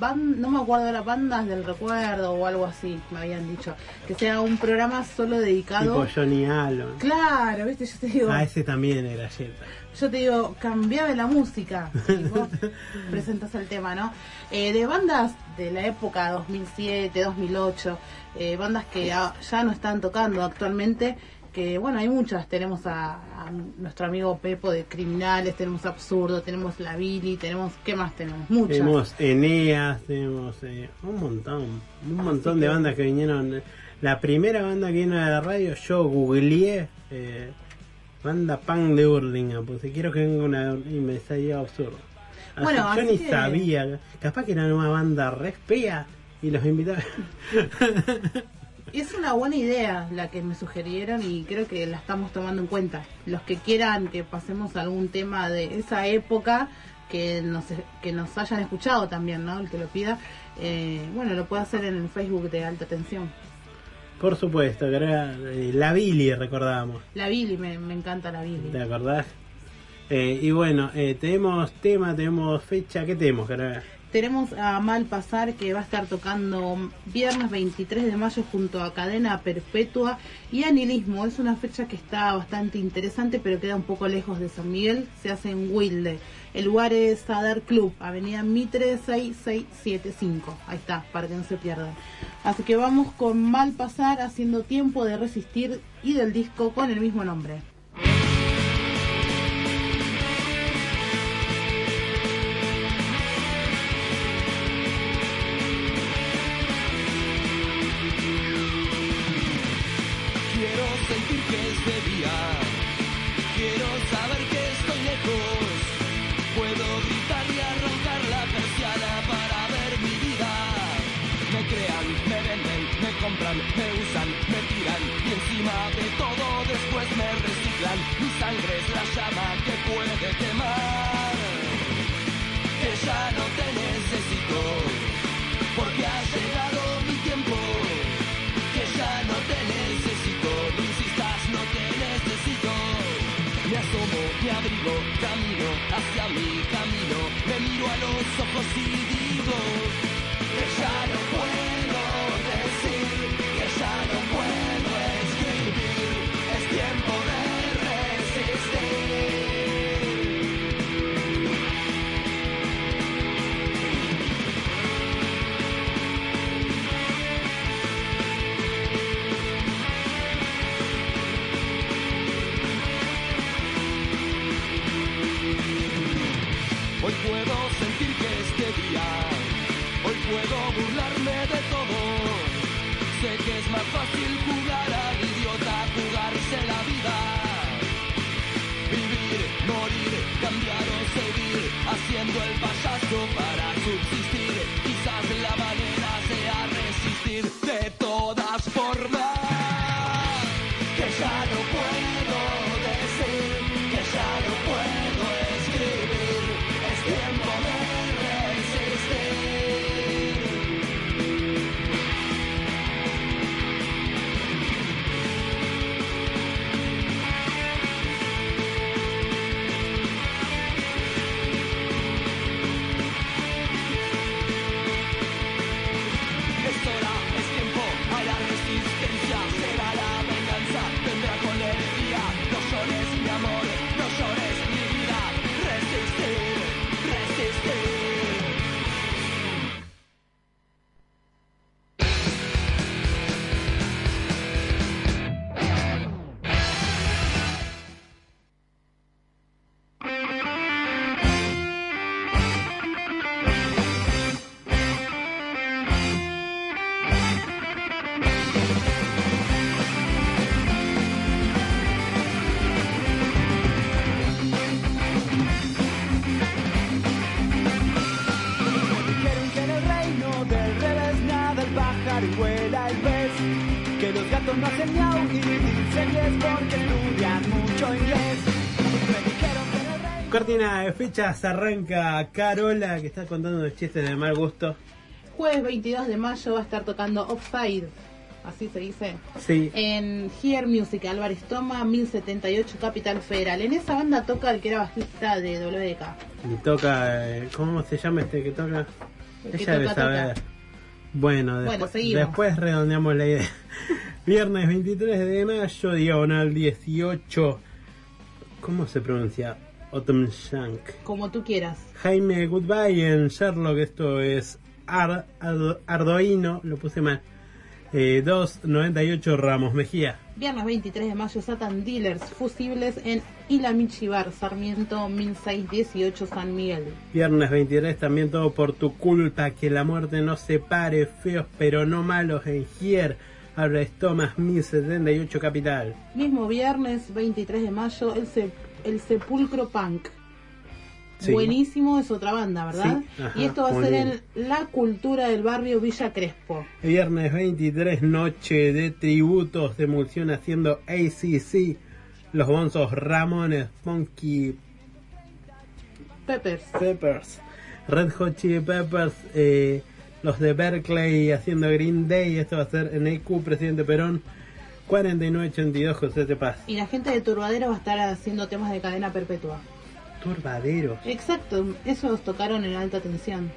[SPEAKER 3] ban- no me acuerdo ahora bandas del recuerdo o algo así, me habían dicho, que sea un programa solo dedicado
[SPEAKER 4] tipo Johnny Allen.
[SPEAKER 3] Claro, ¿viste? Yo te digo,
[SPEAKER 4] Ah, ese también era Jetta.
[SPEAKER 3] yo te digo, cambiame la música. Y vos presentas el tema, ¿no? Eh, de bandas de la época 2007, 2008, eh, bandas que ya no están tocando actualmente, que bueno, hay muchas. Tenemos a, a nuestro amigo Pepo de Criminales, tenemos Absurdo, tenemos La Billy, tenemos, ¿qué más tenemos? Muchas.
[SPEAKER 4] Tenemos Eneas, tenemos eh, un montón, un montón de bandas que vinieron. La primera banda que vino a la radio, yo googleé eh, banda punk de Hurlingham, porque quiero que venga una y me salió absurdo. Así
[SPEAKER 3] Bueno,
[SPEAKER 4] yo ni
[SPEAKER 3] que-
[SPEAKER 4] sabía, capaz que era una banda re fea y los invitaba.
[SPEAKER 3] Es una buena idea la que me sugirieron y creo que la estamos tomando en cuenta. Los que quieran que pasemos algún tema de esa época, que nos, que nos hayan escuchado también, ¿no? El que lo pida, eh, bueno, lo puede hacer en el Facebook de Alta Tensión.
[SPEAKER 4] Por supuesto, que era eh, la Billy, recordábamos.
[SPEAKER 3] La Billy, me, me encanta la Billy.
[SPEAKER 4] ¿Te acordás? Eh, y bueno, eh, tenemos tema, tenemos fecha, ¿qué tenemos, cara?
[SPEAKER 3] Tenemos a Mal Pasar que va a estar tocando viernes 23 de mayo junto a Cadena Perpetua y Anilismo. Es una fecha que está bastante interesante pero queda un poco lejos de San Miguel. Se hace en Wilde. El lugar es Sadar Club, Avenida Mitre 6675. Ahí está, para que no se pierdan. Así que vamos con Mal Pasar haciendo tiempo de resistir y del disco con el mismo nombre.
[SPEAKER 6] Asomo, me abrigo, camino hacia mi camino, me miro a los ojos y digo que ya no puedo hoy puedo burlarme de todo. Sé que es más fácil jugar al idiota, jugarse la vida. Vivir, morir, cambiar o seguir, haciendo el payaso para subsistir.
[SPEAKER 4] Cortina de fechas arranca Carola, que está contando unos chistes de mal gusto.
[SPEAKER 3] Jueves 22 de mayo va a estar tocando Offside, así se dice,
[SPEAKER 4] Sí.
[SPEAKER 3] en Here Music, Álvarez Toma, 1078 Capital Federal. En esa banda toca el que era bajista de WDK.
[SPEAKER 4] Y toca, eh, ¿cómo se llama este que toca?
[SPEAKER 3] El que
[SPEAKER 4] Ella debe
[SPEAKER 3] toca,
[SPEAKER 4] saber.
[SPEAKER 3] toca.
[SPEAKER 4] Bueno,
[SPEAKER 3] Bueno,
[SPEAKER 4] después, después redondeamos la idea. Viernes 23 de mayo, diagonal 18. ¿Cómo se pronuncia? Autumn Shank.
[SPEAKER 3] Como tú quieras.
[SPEAKER 4] Jaime Goodbye en Sherlock, esto es Ar- Ardoino, lo puse mal. Eh, 298 Ramos Mejía.
[SPEAKER 3] Viernes 23 de mayo, Satan Dealers Fusibles en Ilamichibar, Sarmiento 1618 San Miguel.
[SPEAKER 4] Viernes 23 también todo por tu culpa, que la muerte nos separe, feos pero no malos en Gier, Albert Thomas 1078 Capital.
[SPEAKER 3] Mismo viernes 23 de mayo, el, Se- el Sepulcro Punk.
[SPEAKER 4] Sí.
[SPEAKER 3] Buenísimo, es otra banda, ¿verdad?
[SPEAKER 4] Sí, ajá,
[SPEAKER 3] y esto va a ser en La Cultura del Barrio Villa Crespo.
[SPEAKER 4] Viernes 23 noche de tributos de emulsión haciendo ACC, los bonzos Ramones, Funky
[SPEAKER 3] Peppers.
[SPEAKER 4] Peppers, Red Hot Chili Peppers, eh, los de Berkeley haciendo Green Day, esto va a ser en EQ, Presidente Perón, 4982 José de Paz.
[SPEAKER 3] Y la gente de Turbadero va a estar haciendo temas de cadena perpetua.
[SPEAKER 4] Turbaderos,
[SPEAKER 3] Exacto, esos tocaron en alta tensión.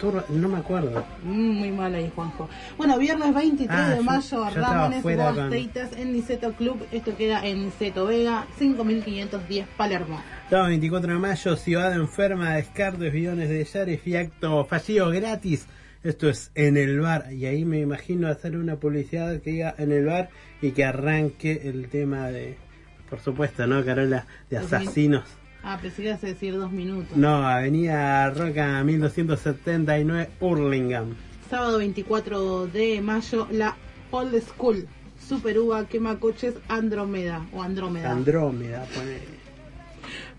[SPEAKER 4] Turba- no me acuerdo.
[SPEAKER 3] Mm, Muy mal ahí, Juanjo. Bueno, viernes 23
[SPEAKER 4] Ah,
[SPEAKER 3] de
[SPEAKER 4] yo-
[SPEAKER 3] mayo,
[SPEAKER 4] yo estaba
[SPEAKER 3] Ramones
[SPEAKER 4] con-
[SPEAKER 3] Boasteitas en Niceto Club. Esto queda en Niceto Vega, 5510 Palermo.
[SPEAKER 4] Sábado 24 de mayo, Ciudad Enferma, Descartes, Billones de Yares y acto fallido gratis. Esto es en el bar. Y ahí me imagino hacer una publicidad que diga en el bar y que arranque el tema de, por supuesto, ¿no, Carola? De asesinos.
[SPEAKER 3] Ah, pensé que decir dos minutos.
[SPEAKER 4] No, Avenida Roca 1279, Hurlingham.
[SPEAKER 3] Sábado 24 de mayo, la Old School. Super Uva quema coches Andrómeda o Andrómeda.
[SPEAKER 4] Andrómeda, pone.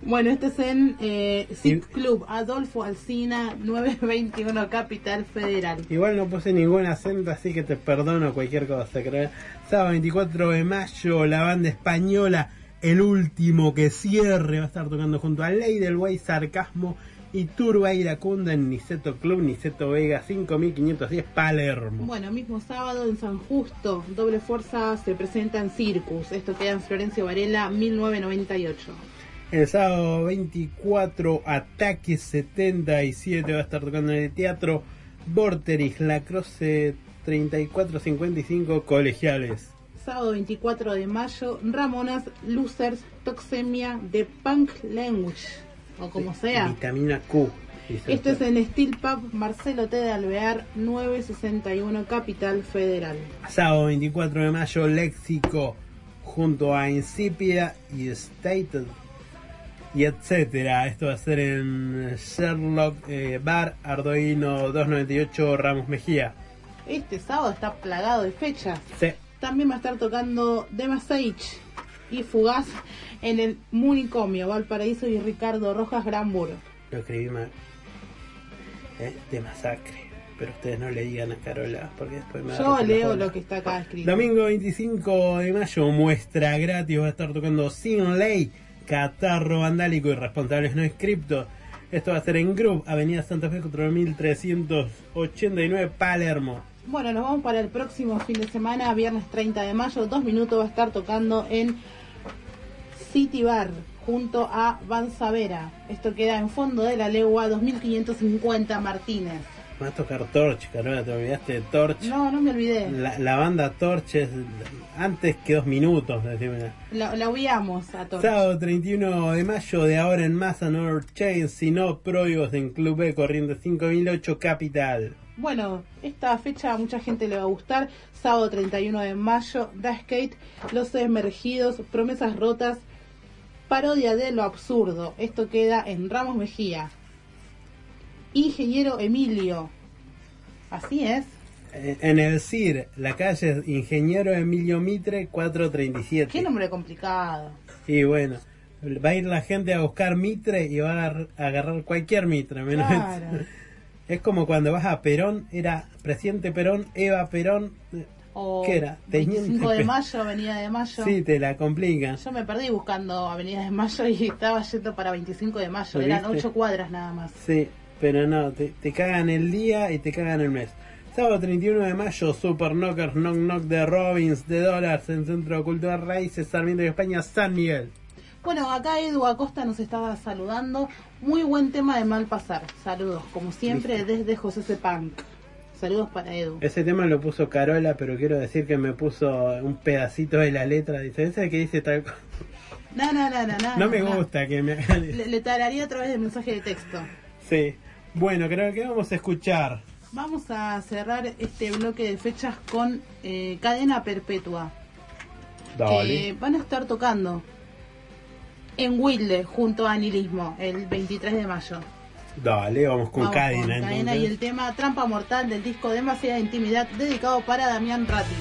[SPEAKER 3] Bueno, este es en eh, Zip Club Adolfo Alsina 921 Capital Federal.
[SPEAKER 4] Igual no puse ningún acento, así que te perdono cualquier cosa. creo. Sábado 24 de mayo, la banda española, el último que cierre, va a estar tocando junto a Ley del Guay, Sarcasmo y Turba Iracunda en Niceto Club, Niceto Vega 5510 Palermo.
[SPEAKER 3] Bueno, mismo sábado en San Justo, Doble Fuerza se presenta en Circus. Esto queda en Florencio Varela 1998.
[SPEAKER 4] El sábado 24, Ataque 77 va a estar tocando en el teatro Vorterix, La Croce 3455 Colegiales.
[SPEAKER 3] Sábado 24 de mayo, Ramonas Losers Toxemia de Punk Language, o como sea.
[SPEAKER 4] Vitamina Q.
[SPEAKER 3] Esto es en Steel Pub Marcelo T. de Alvear 961 Capital Federal.
[SPEAKER 4] Sábado 24 de mayo, Léxico, junto a Incipia y Stated, y etcétera. Esto va a ser en Sherlock eh, Bar, Arduino 298, Ramos Mejía.
[SPEAKER 3] Este sábado está plagado de fechas.
[SPEAKER 4] Sí.
[SPEAKER 3] También va a estar tocando The Sage y Fugaz en el Municomio, Valparaíso y Ricardo Rojas Granburo.
[SPEAKER 4] Lo escribí mal. Eh, de masacre. Pero ustedes no le digan a Carola, porque después me
[SPEAKER 3] Yo leo lo que está acá escrito.
[SPEAKER 4] Domingo 25 de mayo, muestra gratis, va a estar tocando Sin Ley, Catarro Vandálico y Responsables No Inscriptos. Esto va a ser en Group, Avenida Santa Fe 4389, Palermo.
[SPEAKER 3] Bueno, nos vamos para el próximo fin de semana, viernes 30 de mayo. Dos minutos va a estar tocando en City Bar junto a Van Savera. Esto queda en fondo de la legua 2550 Martínez.
[SPEAKER 4] Va a tocar Torch, Carola, te olvidaste de Torch.
[SPEAKER 3] No, no me olvidé.
[SPEAKER 4] La, la banda Torch es antes que dos minutos, decime.
[SPEAKER 3] La, la obviamos a todos.
[SPEAKER 4] Sábado 31 de mayo, de ahora en más, Another Chain, si no, Proibos en Club B, Corriente 5008, Capital.
[SPEAKER 3] Bueno, esta fecha a mucha gente le va a gustar. Sábado 31 de mayo, The Skate, Los Emergidos, Promesas Rotas, parodia de lo absurdo. Esto queda en Ramos Mejía. Ingeniero Emilio. Así es.
[SPEAKER 4] Eh, En el CIR, la calle Ingeniero Emilio Mitre 437.
[SPEAKER 3] Qué nombre complicado.
[SPEAKER 4] Y bueno, va a ir la gente a buscar Mitre y va a agar- a agarrar cualquier Mitre. menos
[SPEAKER 3] Claro.
[SPEAKER 4] Es como cuando vas a Perón, era presidente Perón, Eva Perón.
[SPEAKER 23] O
[SPEAKER 4] ¿Qué era? Teniente
[SPEAKER 23] 25 de mayo, Avenida de Mayo.
[SPEAKER 4] Sí, te la complican.
[SPEAKER 23] Yo me perdí buscando Avenida de Mayo y estaba yendo para 25 de Mayo.
[SPEAKER 4] ¿Lo
[SPEAKER 23] Eran
[SPEAKER 4] viste?
[SPEAKER 23] 8 cuadras nada más.
[SPEAKER 4] Sí, pero no, te, te cagan el día y te cagan el mes. Sábado 31 de mayo, Super Knockers Knock Knock de Robbins de Dólares en Centro Cultural Raíces, Sarmiento de España, San Miguel.
[SPEAKER 23] Bueno, acá Edu Acosta nos estaba saludando. Muy buen tema de mal pasar. Saludos, como siempre, desde José C. Punk. Saludos para Edu.
[SPEAKER 4] Ese tema lo puso Carola, pero quiero decir que me puso un pedacito de la letra. Dice, ¿ese que dice tal cosa?
[SPEAKER 23] No, no, no, no, no.
[SPEAKER 4] No me
[SPEAKER 23] no.
[SPEAKER 4] gusta que me
[SPEAKER 23] Le, le tararía a través de mensaje de texto.
[SPEAKER 4] Sí. Bueno, creo que vamos a escuchar.
[SPEAKER 23] Vamos a cerrar este bloque de fechas con eh, Cadena Perpetua. que
[SPEAKER 4] Dale.
[SPEAKER 23] van a estar tocando en Wilde junto a Anilismo el 23 de mayo.
[SPEAKER 4] Dale, vamos con
[SPEAKER 23] Vamos
[SPEAKER 4] cadena.
[SPEAKER 23] con Cadena
[SPEAKER 4] entonces.
[SPEAKER 23] y el tema Trampa Mortal del disco Demasiada Intimidad dedicado para Damián Ratti.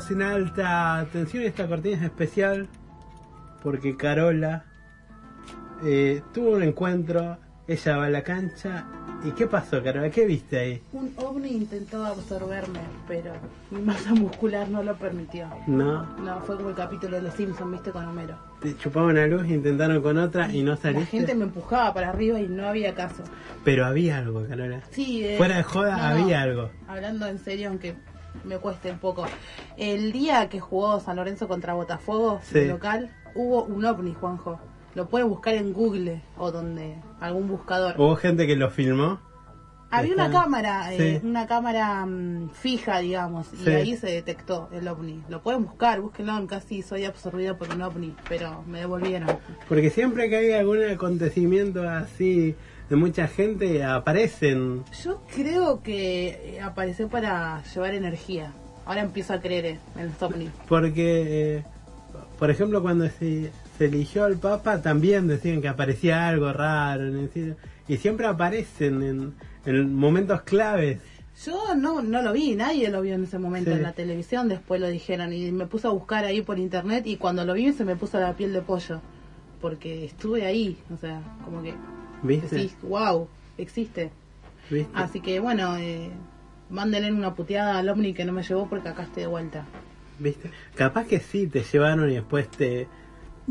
[SPEAKER 4] Seguimos en alta tensión. Esta cortina es especial porque Carola eh, tuvo un encuentro. Ella va a la cancha. ¿Y qué pasó, Carola? ¿Qué viste ahí?
[SPEAKER 3] Un ovni intentó absorberme, pero mi masa muscular no lo permitió.
[SPEAKER 4] No,
[SPEAKER 3] No, fue como el capítulo de Los Simpsons, viste, con Homero.
[SPEAKER 4] te chupaban una luz, intentaron con otra y no
[SPEAKER 3] La
[SPEAKER 4] saliste.
[SPEAKER 3] gente me empujaba para arriba y no había caso.
[SPEAKER 4] Pero había algo, Carola.
[SPEAKER 3] Sí, eh,
[SPEAKER 4] Fuera de joda,
[SPEAKER 3] no,
[SPEAKER 4] había algo.
[SPEAKER 3] Hablando en serio, aunque me cueste un poco. El día que jugó San Lorenzo contra Botafogo,
[SPEAKER 4] Sí.
[SPEAKER 3] el local, hubo un ovni, Juanjo. Lo pueden buscar en Google o donde algún buscador.
[SPEAKER 4] Hubo gente que lo filmó.
[SPEAKER 3] Había una cámara, eh, una cámara mm, fija, digamos, y ahí se detectó el ovni. Lo pueden buscar, búsquenlo, en casi soy absorbida por un ovni, pero me devolvieron.
[SPEAKER 4] Porque siempre que hay algún acontecimiento así de mucha gente, aparecen.
[SPEAKER 3] Yo creo que eh, apareció para llevar energía. Ahora empiezo a creer en los ovnis.
[SPEAKER 4] Porque, eh, por ejemplo, cuando se, se eligió al Papa, también decían que aparecía algo raro. Y siempre aparecen en, en momentos claves.
[SPEAKER 3] Yo no, no lo vi, nadie lo vio en ese momento
[SPEAKER 4] Sí.
[SPEAKER 3] en la televisión, después lo dijeron y me puse a buscar ahí por internet y cuando lo vi se me puso la piel de pollo, porque estuve ahí, o sea, como que
[SPEAKER 4] ¿Viste?
[SPEAKER 3] decís, wow, existe.
[SPEAKER 4] ¿Viste?
[SPEAKER 3] Así que bueno, eh, mándenle una puteada al ovni que no me llevó porque acá estoy de vuelta.
[SPEAKER 4] ¿Viste? Capaz que sí, te llevaron y después te,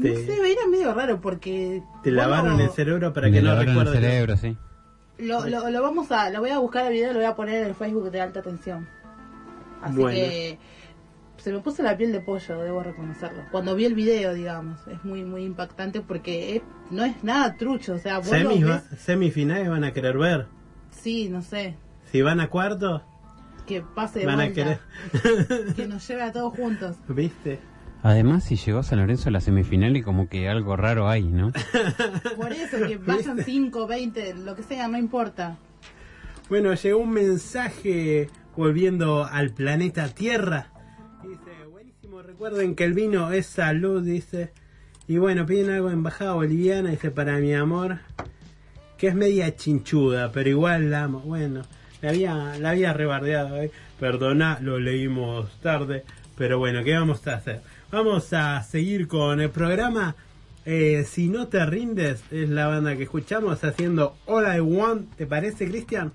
[SPEAKER 4] te,
[SPEAKER 3] No sé, era medio raro porque...
[SPEAKER 4] te
[SPEAKER 3] bueno,
[SPEAKER 4] lavaron el cerebro para que no
[SPEAKER 16] lavaron el
[SPEAKER 4] recuerdes.
[SPEAKER 16] cerebro, sí.
[SPEAKER 3] Lo, lo, lo vamos a, lo voy a buscar el video, lo voy a poner en el Facebook de alta tensión. Así
[SPEAKER 4] Bueno.
[SPEAKER 3] que se me puso la piel de pollo, debo reconocerlo. Cuando vi el video, digamos, es muy muy impactante porque es- no es nada trucho, o sea, vos lo
[SPEAKER 4] Semis va- semifinales van a querer ver.
[SPEAKER 3] sí, no sé,
[SPEAKER 4] Si van a cuartos,
[SPEAKER 3] que pase de
[SPEAKER 4] van a querer.
[SPEAKER 3] que nos lleve a todos juntos.
[SPEAKER 4] ¿Viste?
[SPEAKER 16] Además, si llegó San Lorenzo a la semifinal y como que algo raro hay, ¿no?
[SPEAKER 3] Por eso que vayan 5, 20, lo que sea, no importa.
[SPEAKER 4] Bueno, llegó un mensaje volviendo al planeta Tierra. Recuerden que el vino es salud, dice. Y bueno, piden algo en embajada boliviana, dice, para mi amor, que es media chinchuda, pero igual la amo. Bueno, la había, la había rebardeado, ¿eh? perdona, lo leímos tarde, pero bueno, ¿qué vamos a hacer? Vamos a seguir con el programa. Eh, si no te rindes, es la banda que escuchamos haciendo All I Want, ¿te parece, Cristian?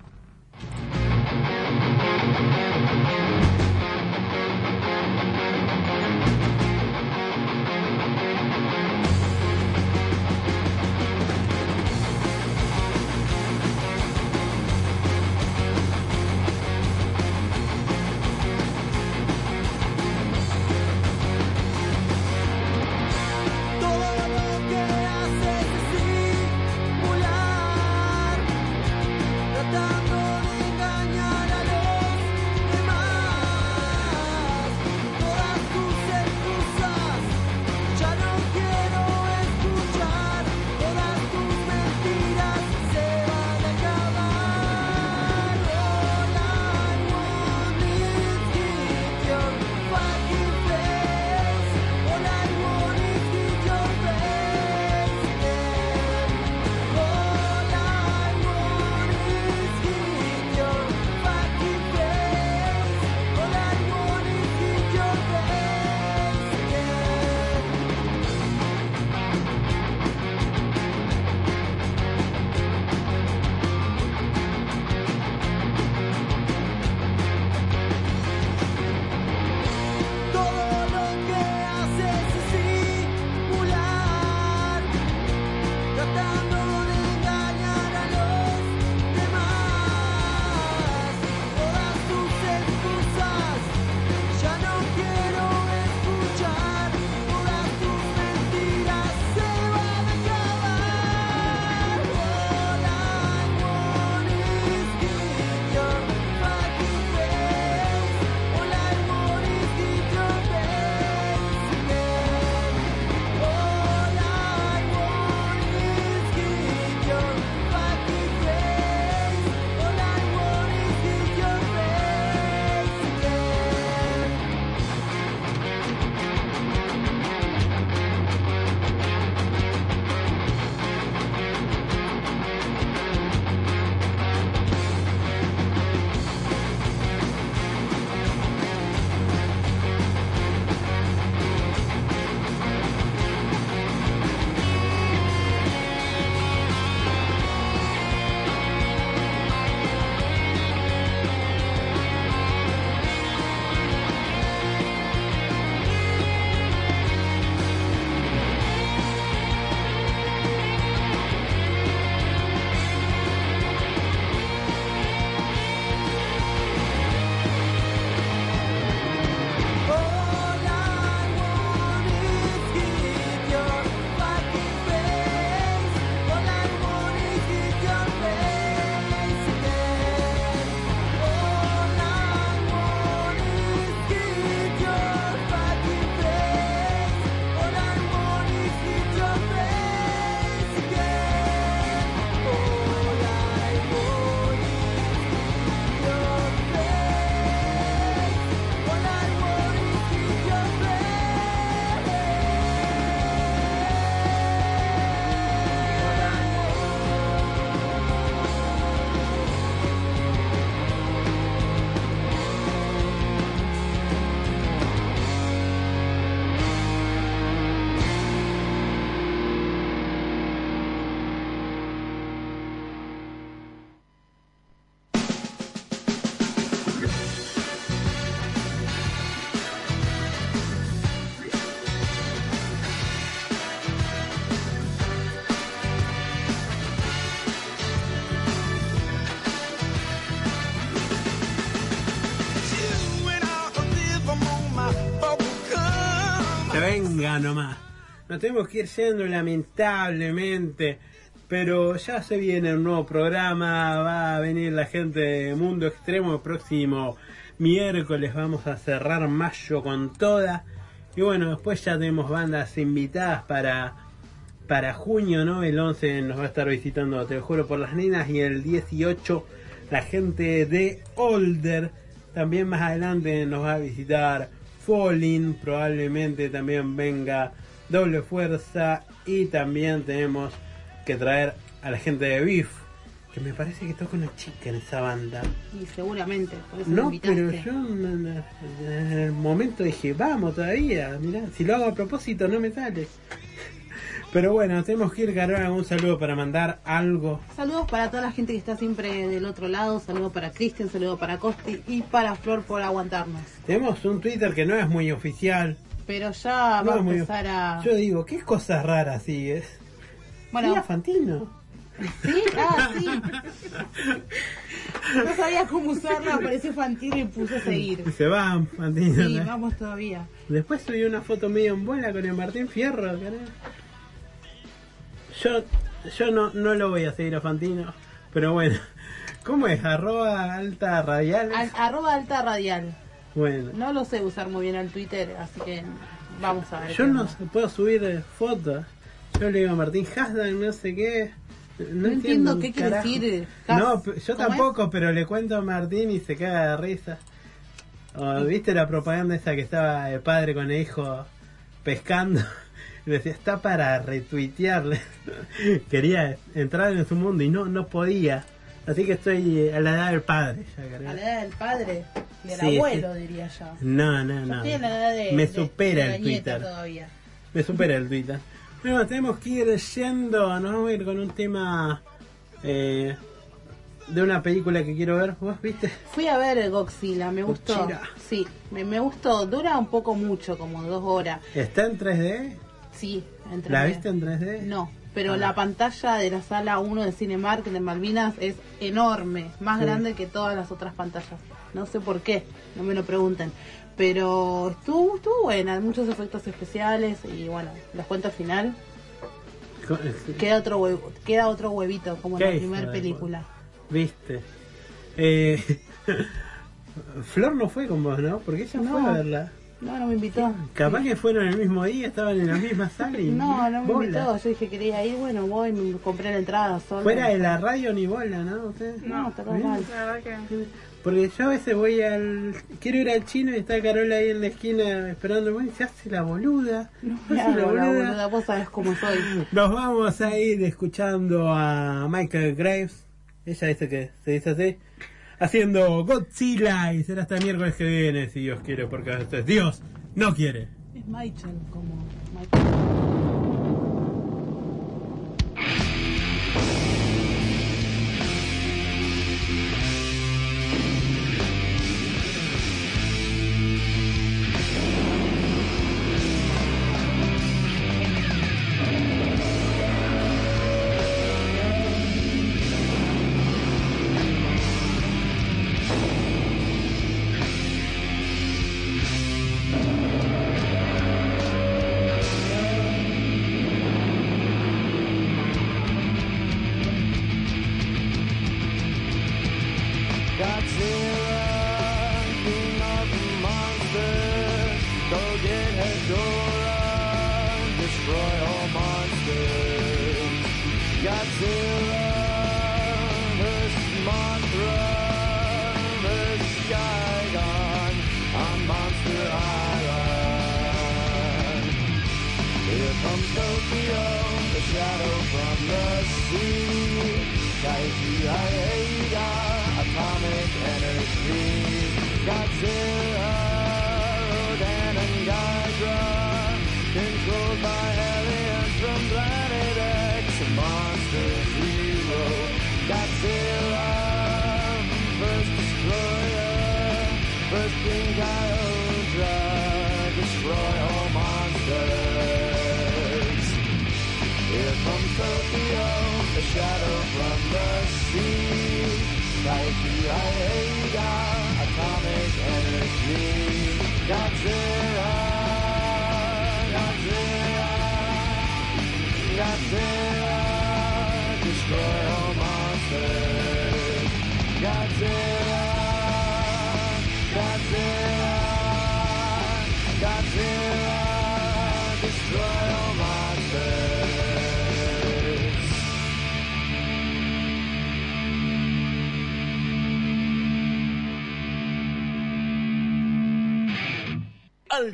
[SPEAKER 4] Nomás. Nos tenemos que ir yendo lamentablemente. Pero ya se viene un nuevo programa, va a venir la gente de Mundo Extremo el próximo miércoles, vamos a cerrar mayo con toda. Y bueno, después ya tenemos bandas invitadas para, para junio, ¿no? El 11 nos va a estar visitando, te lo juro por las nenas, y el 18 la gente de Older. También más adelante nos va a visitar Falling, probablemente también venga Doble Fuerza y también tenemos que traer a la gente de Beef, que me parece que toca una chica en esa banda.
[SPEAKER 3] Y seguramente, por eso
[SPEAKER 4] No, pero yo en en el momento dije, vamos todavía, mirá, si lo hago a propósito no me sale. Pero bueno, tenemos que ir, Carola, un saludo para mandar algo.
[SPEAKER 3] Saludos para toda la gente que está siempre del otro lado. Saludos para Cristian, saludos para Costi y para Flor por aguantarnos.
[SPEAKER 4] Tenemos un Twitter que no es muy oficial.
[SPEAKER 3] Pero ya
[SPEAKER 4] No
[SPEAKER 3] va a
[SPEAKER 4] muy-
[SPEAKER 3] empezar a.
[SPEAKER 4] Yo digo, ¿qué cosas raras sigues?
[SPEAKER 3] Bueno.
[SPEAKER 4] Mira, Fantino.
[SPEAKER 3] ¿Sí? Ah, sí. No sabía cómo usarla, apareció Fantino y puse a seguir.
[SPEAKER 4] Y se va, Fantino.
[SPEAKER 3] Sí,
[SPEAKER 4] ¿no?
[SPEAKER 3] vamos todavía.
[SPEAKER 4] Después subí una foto medio en bola con el Martín Fierro, caray. Yo, yo no, no lo voy a seguir a Fantino, pero bueno. ¿Cómo es? Arroba alta radial.
[SPEAKER 3] Al- arroba alta radial.
[SPEAKER 4] Bueno.
[SPEAKER 3] No lo sé usar muy bien el Twitter, así que vamos a ver.
[SPEAKER 4] Yo no sé, puedo subir eh, fotos. Yo le digo a Martín hashtag no sé qué. No,
[SPEAKER 3] entiendo
[SPEAKER 4] un
[SPEAKER 3] qué quiere decir, has-
[SPEAKER 4] No, yo
[SPEAKER 3] ¿cómo
[SPEAKER 4] tampoco, pero le cuento a Martín y se caga de risa. O, ¿Viste la propaganda esa que estaba el padre con el hijo pescando? Y decía, está para retuitearle. Quería entrar en su mundo y no, no podía. Así que estoy a la edad del padre. ya,
[SPEAKER 3] A la edad del padre, del
[SPEAKER 4] Sí,
[SPEAKER 3] abuelo,
[SPEAKER 4] sí.
[SPEAKER 3] diría yo.
[SPEAKER 4] No, no,
[SPEAKER 3] Yo
[SPEAKER 4] no.
[SPEAKER 3] estoy en la edad de.
[SPEAKER 4] Me
[SPEAKER 3] de-
[SPEAKER 4] supera
[SPEAKER 3] de
[SPEAKER 4] el Twitter.
[SPEAKER 3] todavía.
[SPEAKER 4] Me supera el Twitter. Bueno, tenemos que ir yendo. Nos vamos a ir con un tema eh, de una película que quiero ver. ¿Vos viste?
[SPEAKER 3] Fui a ver Godzilla, me gustó.
[SPEAKER 4] Godzilla.
[SPEAKER 3] Sí, me, me gustó. Dura un poco mucho, como dos horas.
[SPEAKER 4] ¿Está en 3D?
[SPEAKER 3] Sí, entre
[SPEAKER 4] ¿La viste en 3D?
[SPEAKER 3] No, pero
[SPEAKER 4] Ah.
[SPEAKER 3] la pantalla de la sala 1 de Cinemark de Malvinas es enorme, más
[SPEAKER 4] Sí.
[SPEAKER 3] grande que todas las otras pantallas. No sé por qué, no me lo pregunten. Pero estuvo, estuvo buena, muchos efectos especiales y bueno, la cuenta final
[SPEAKER 4] Co-
[SPEAKER 3] queda otro huevo, queda otro huevito como en
[SPEAKER 4] ¿Qué
[SPEAKER 3] la primera película.
[SPEAKER 4] ¿Viste? Eh, Flor no fue con vos, ¿no? Porque ella fue
[SPEAKER 3] No.
[SPEAKER 4] a verla.
[SPEAKER 3] No, no me invitó.
[SPEAKER 4] Capaz que fueron el mismo día, estaban en la misma sala y
[SPEAKER 3] No, no me
[SPEAKER 4] bola.
[SPEAKER 3] invitó. Yo dije quería ir, bueno, voy, me compré la entrada sola.
[SPEAKER 4] Fuera de la radio ni bola, ¿no? Usted?
[SPEAKER 3] No, está todo
[SPEAKER 4] Bien.
[SPEAKER 3] mal.
[SPEAKER 4] Porque yo a veces voy al. Quiero ir al chino y está Carola ahí en la esquina esperando. y se hace la boluda.
[SPEAKER 3] Me
[SPEAKER 4] se hace
[SPEAKER 3] la boluda, vos sabés cómo soy.
[SPEAKER 4] Nos vamos a ir escuchando a Michael Graves. Ella dice que se dice así. Haciendo Godzilla y será hasta el miércoles que viene, si Dios quiere, porque Dios no quiere.
[SPEAKER 3] Es Michael, como Michael.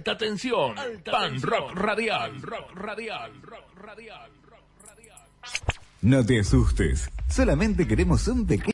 [SPEAKER 26] Alta tensión. Pan rock radial. Rock radial. Rock radial.
[SPEAKER 5] No te asustes, solamente queremos un pequeño...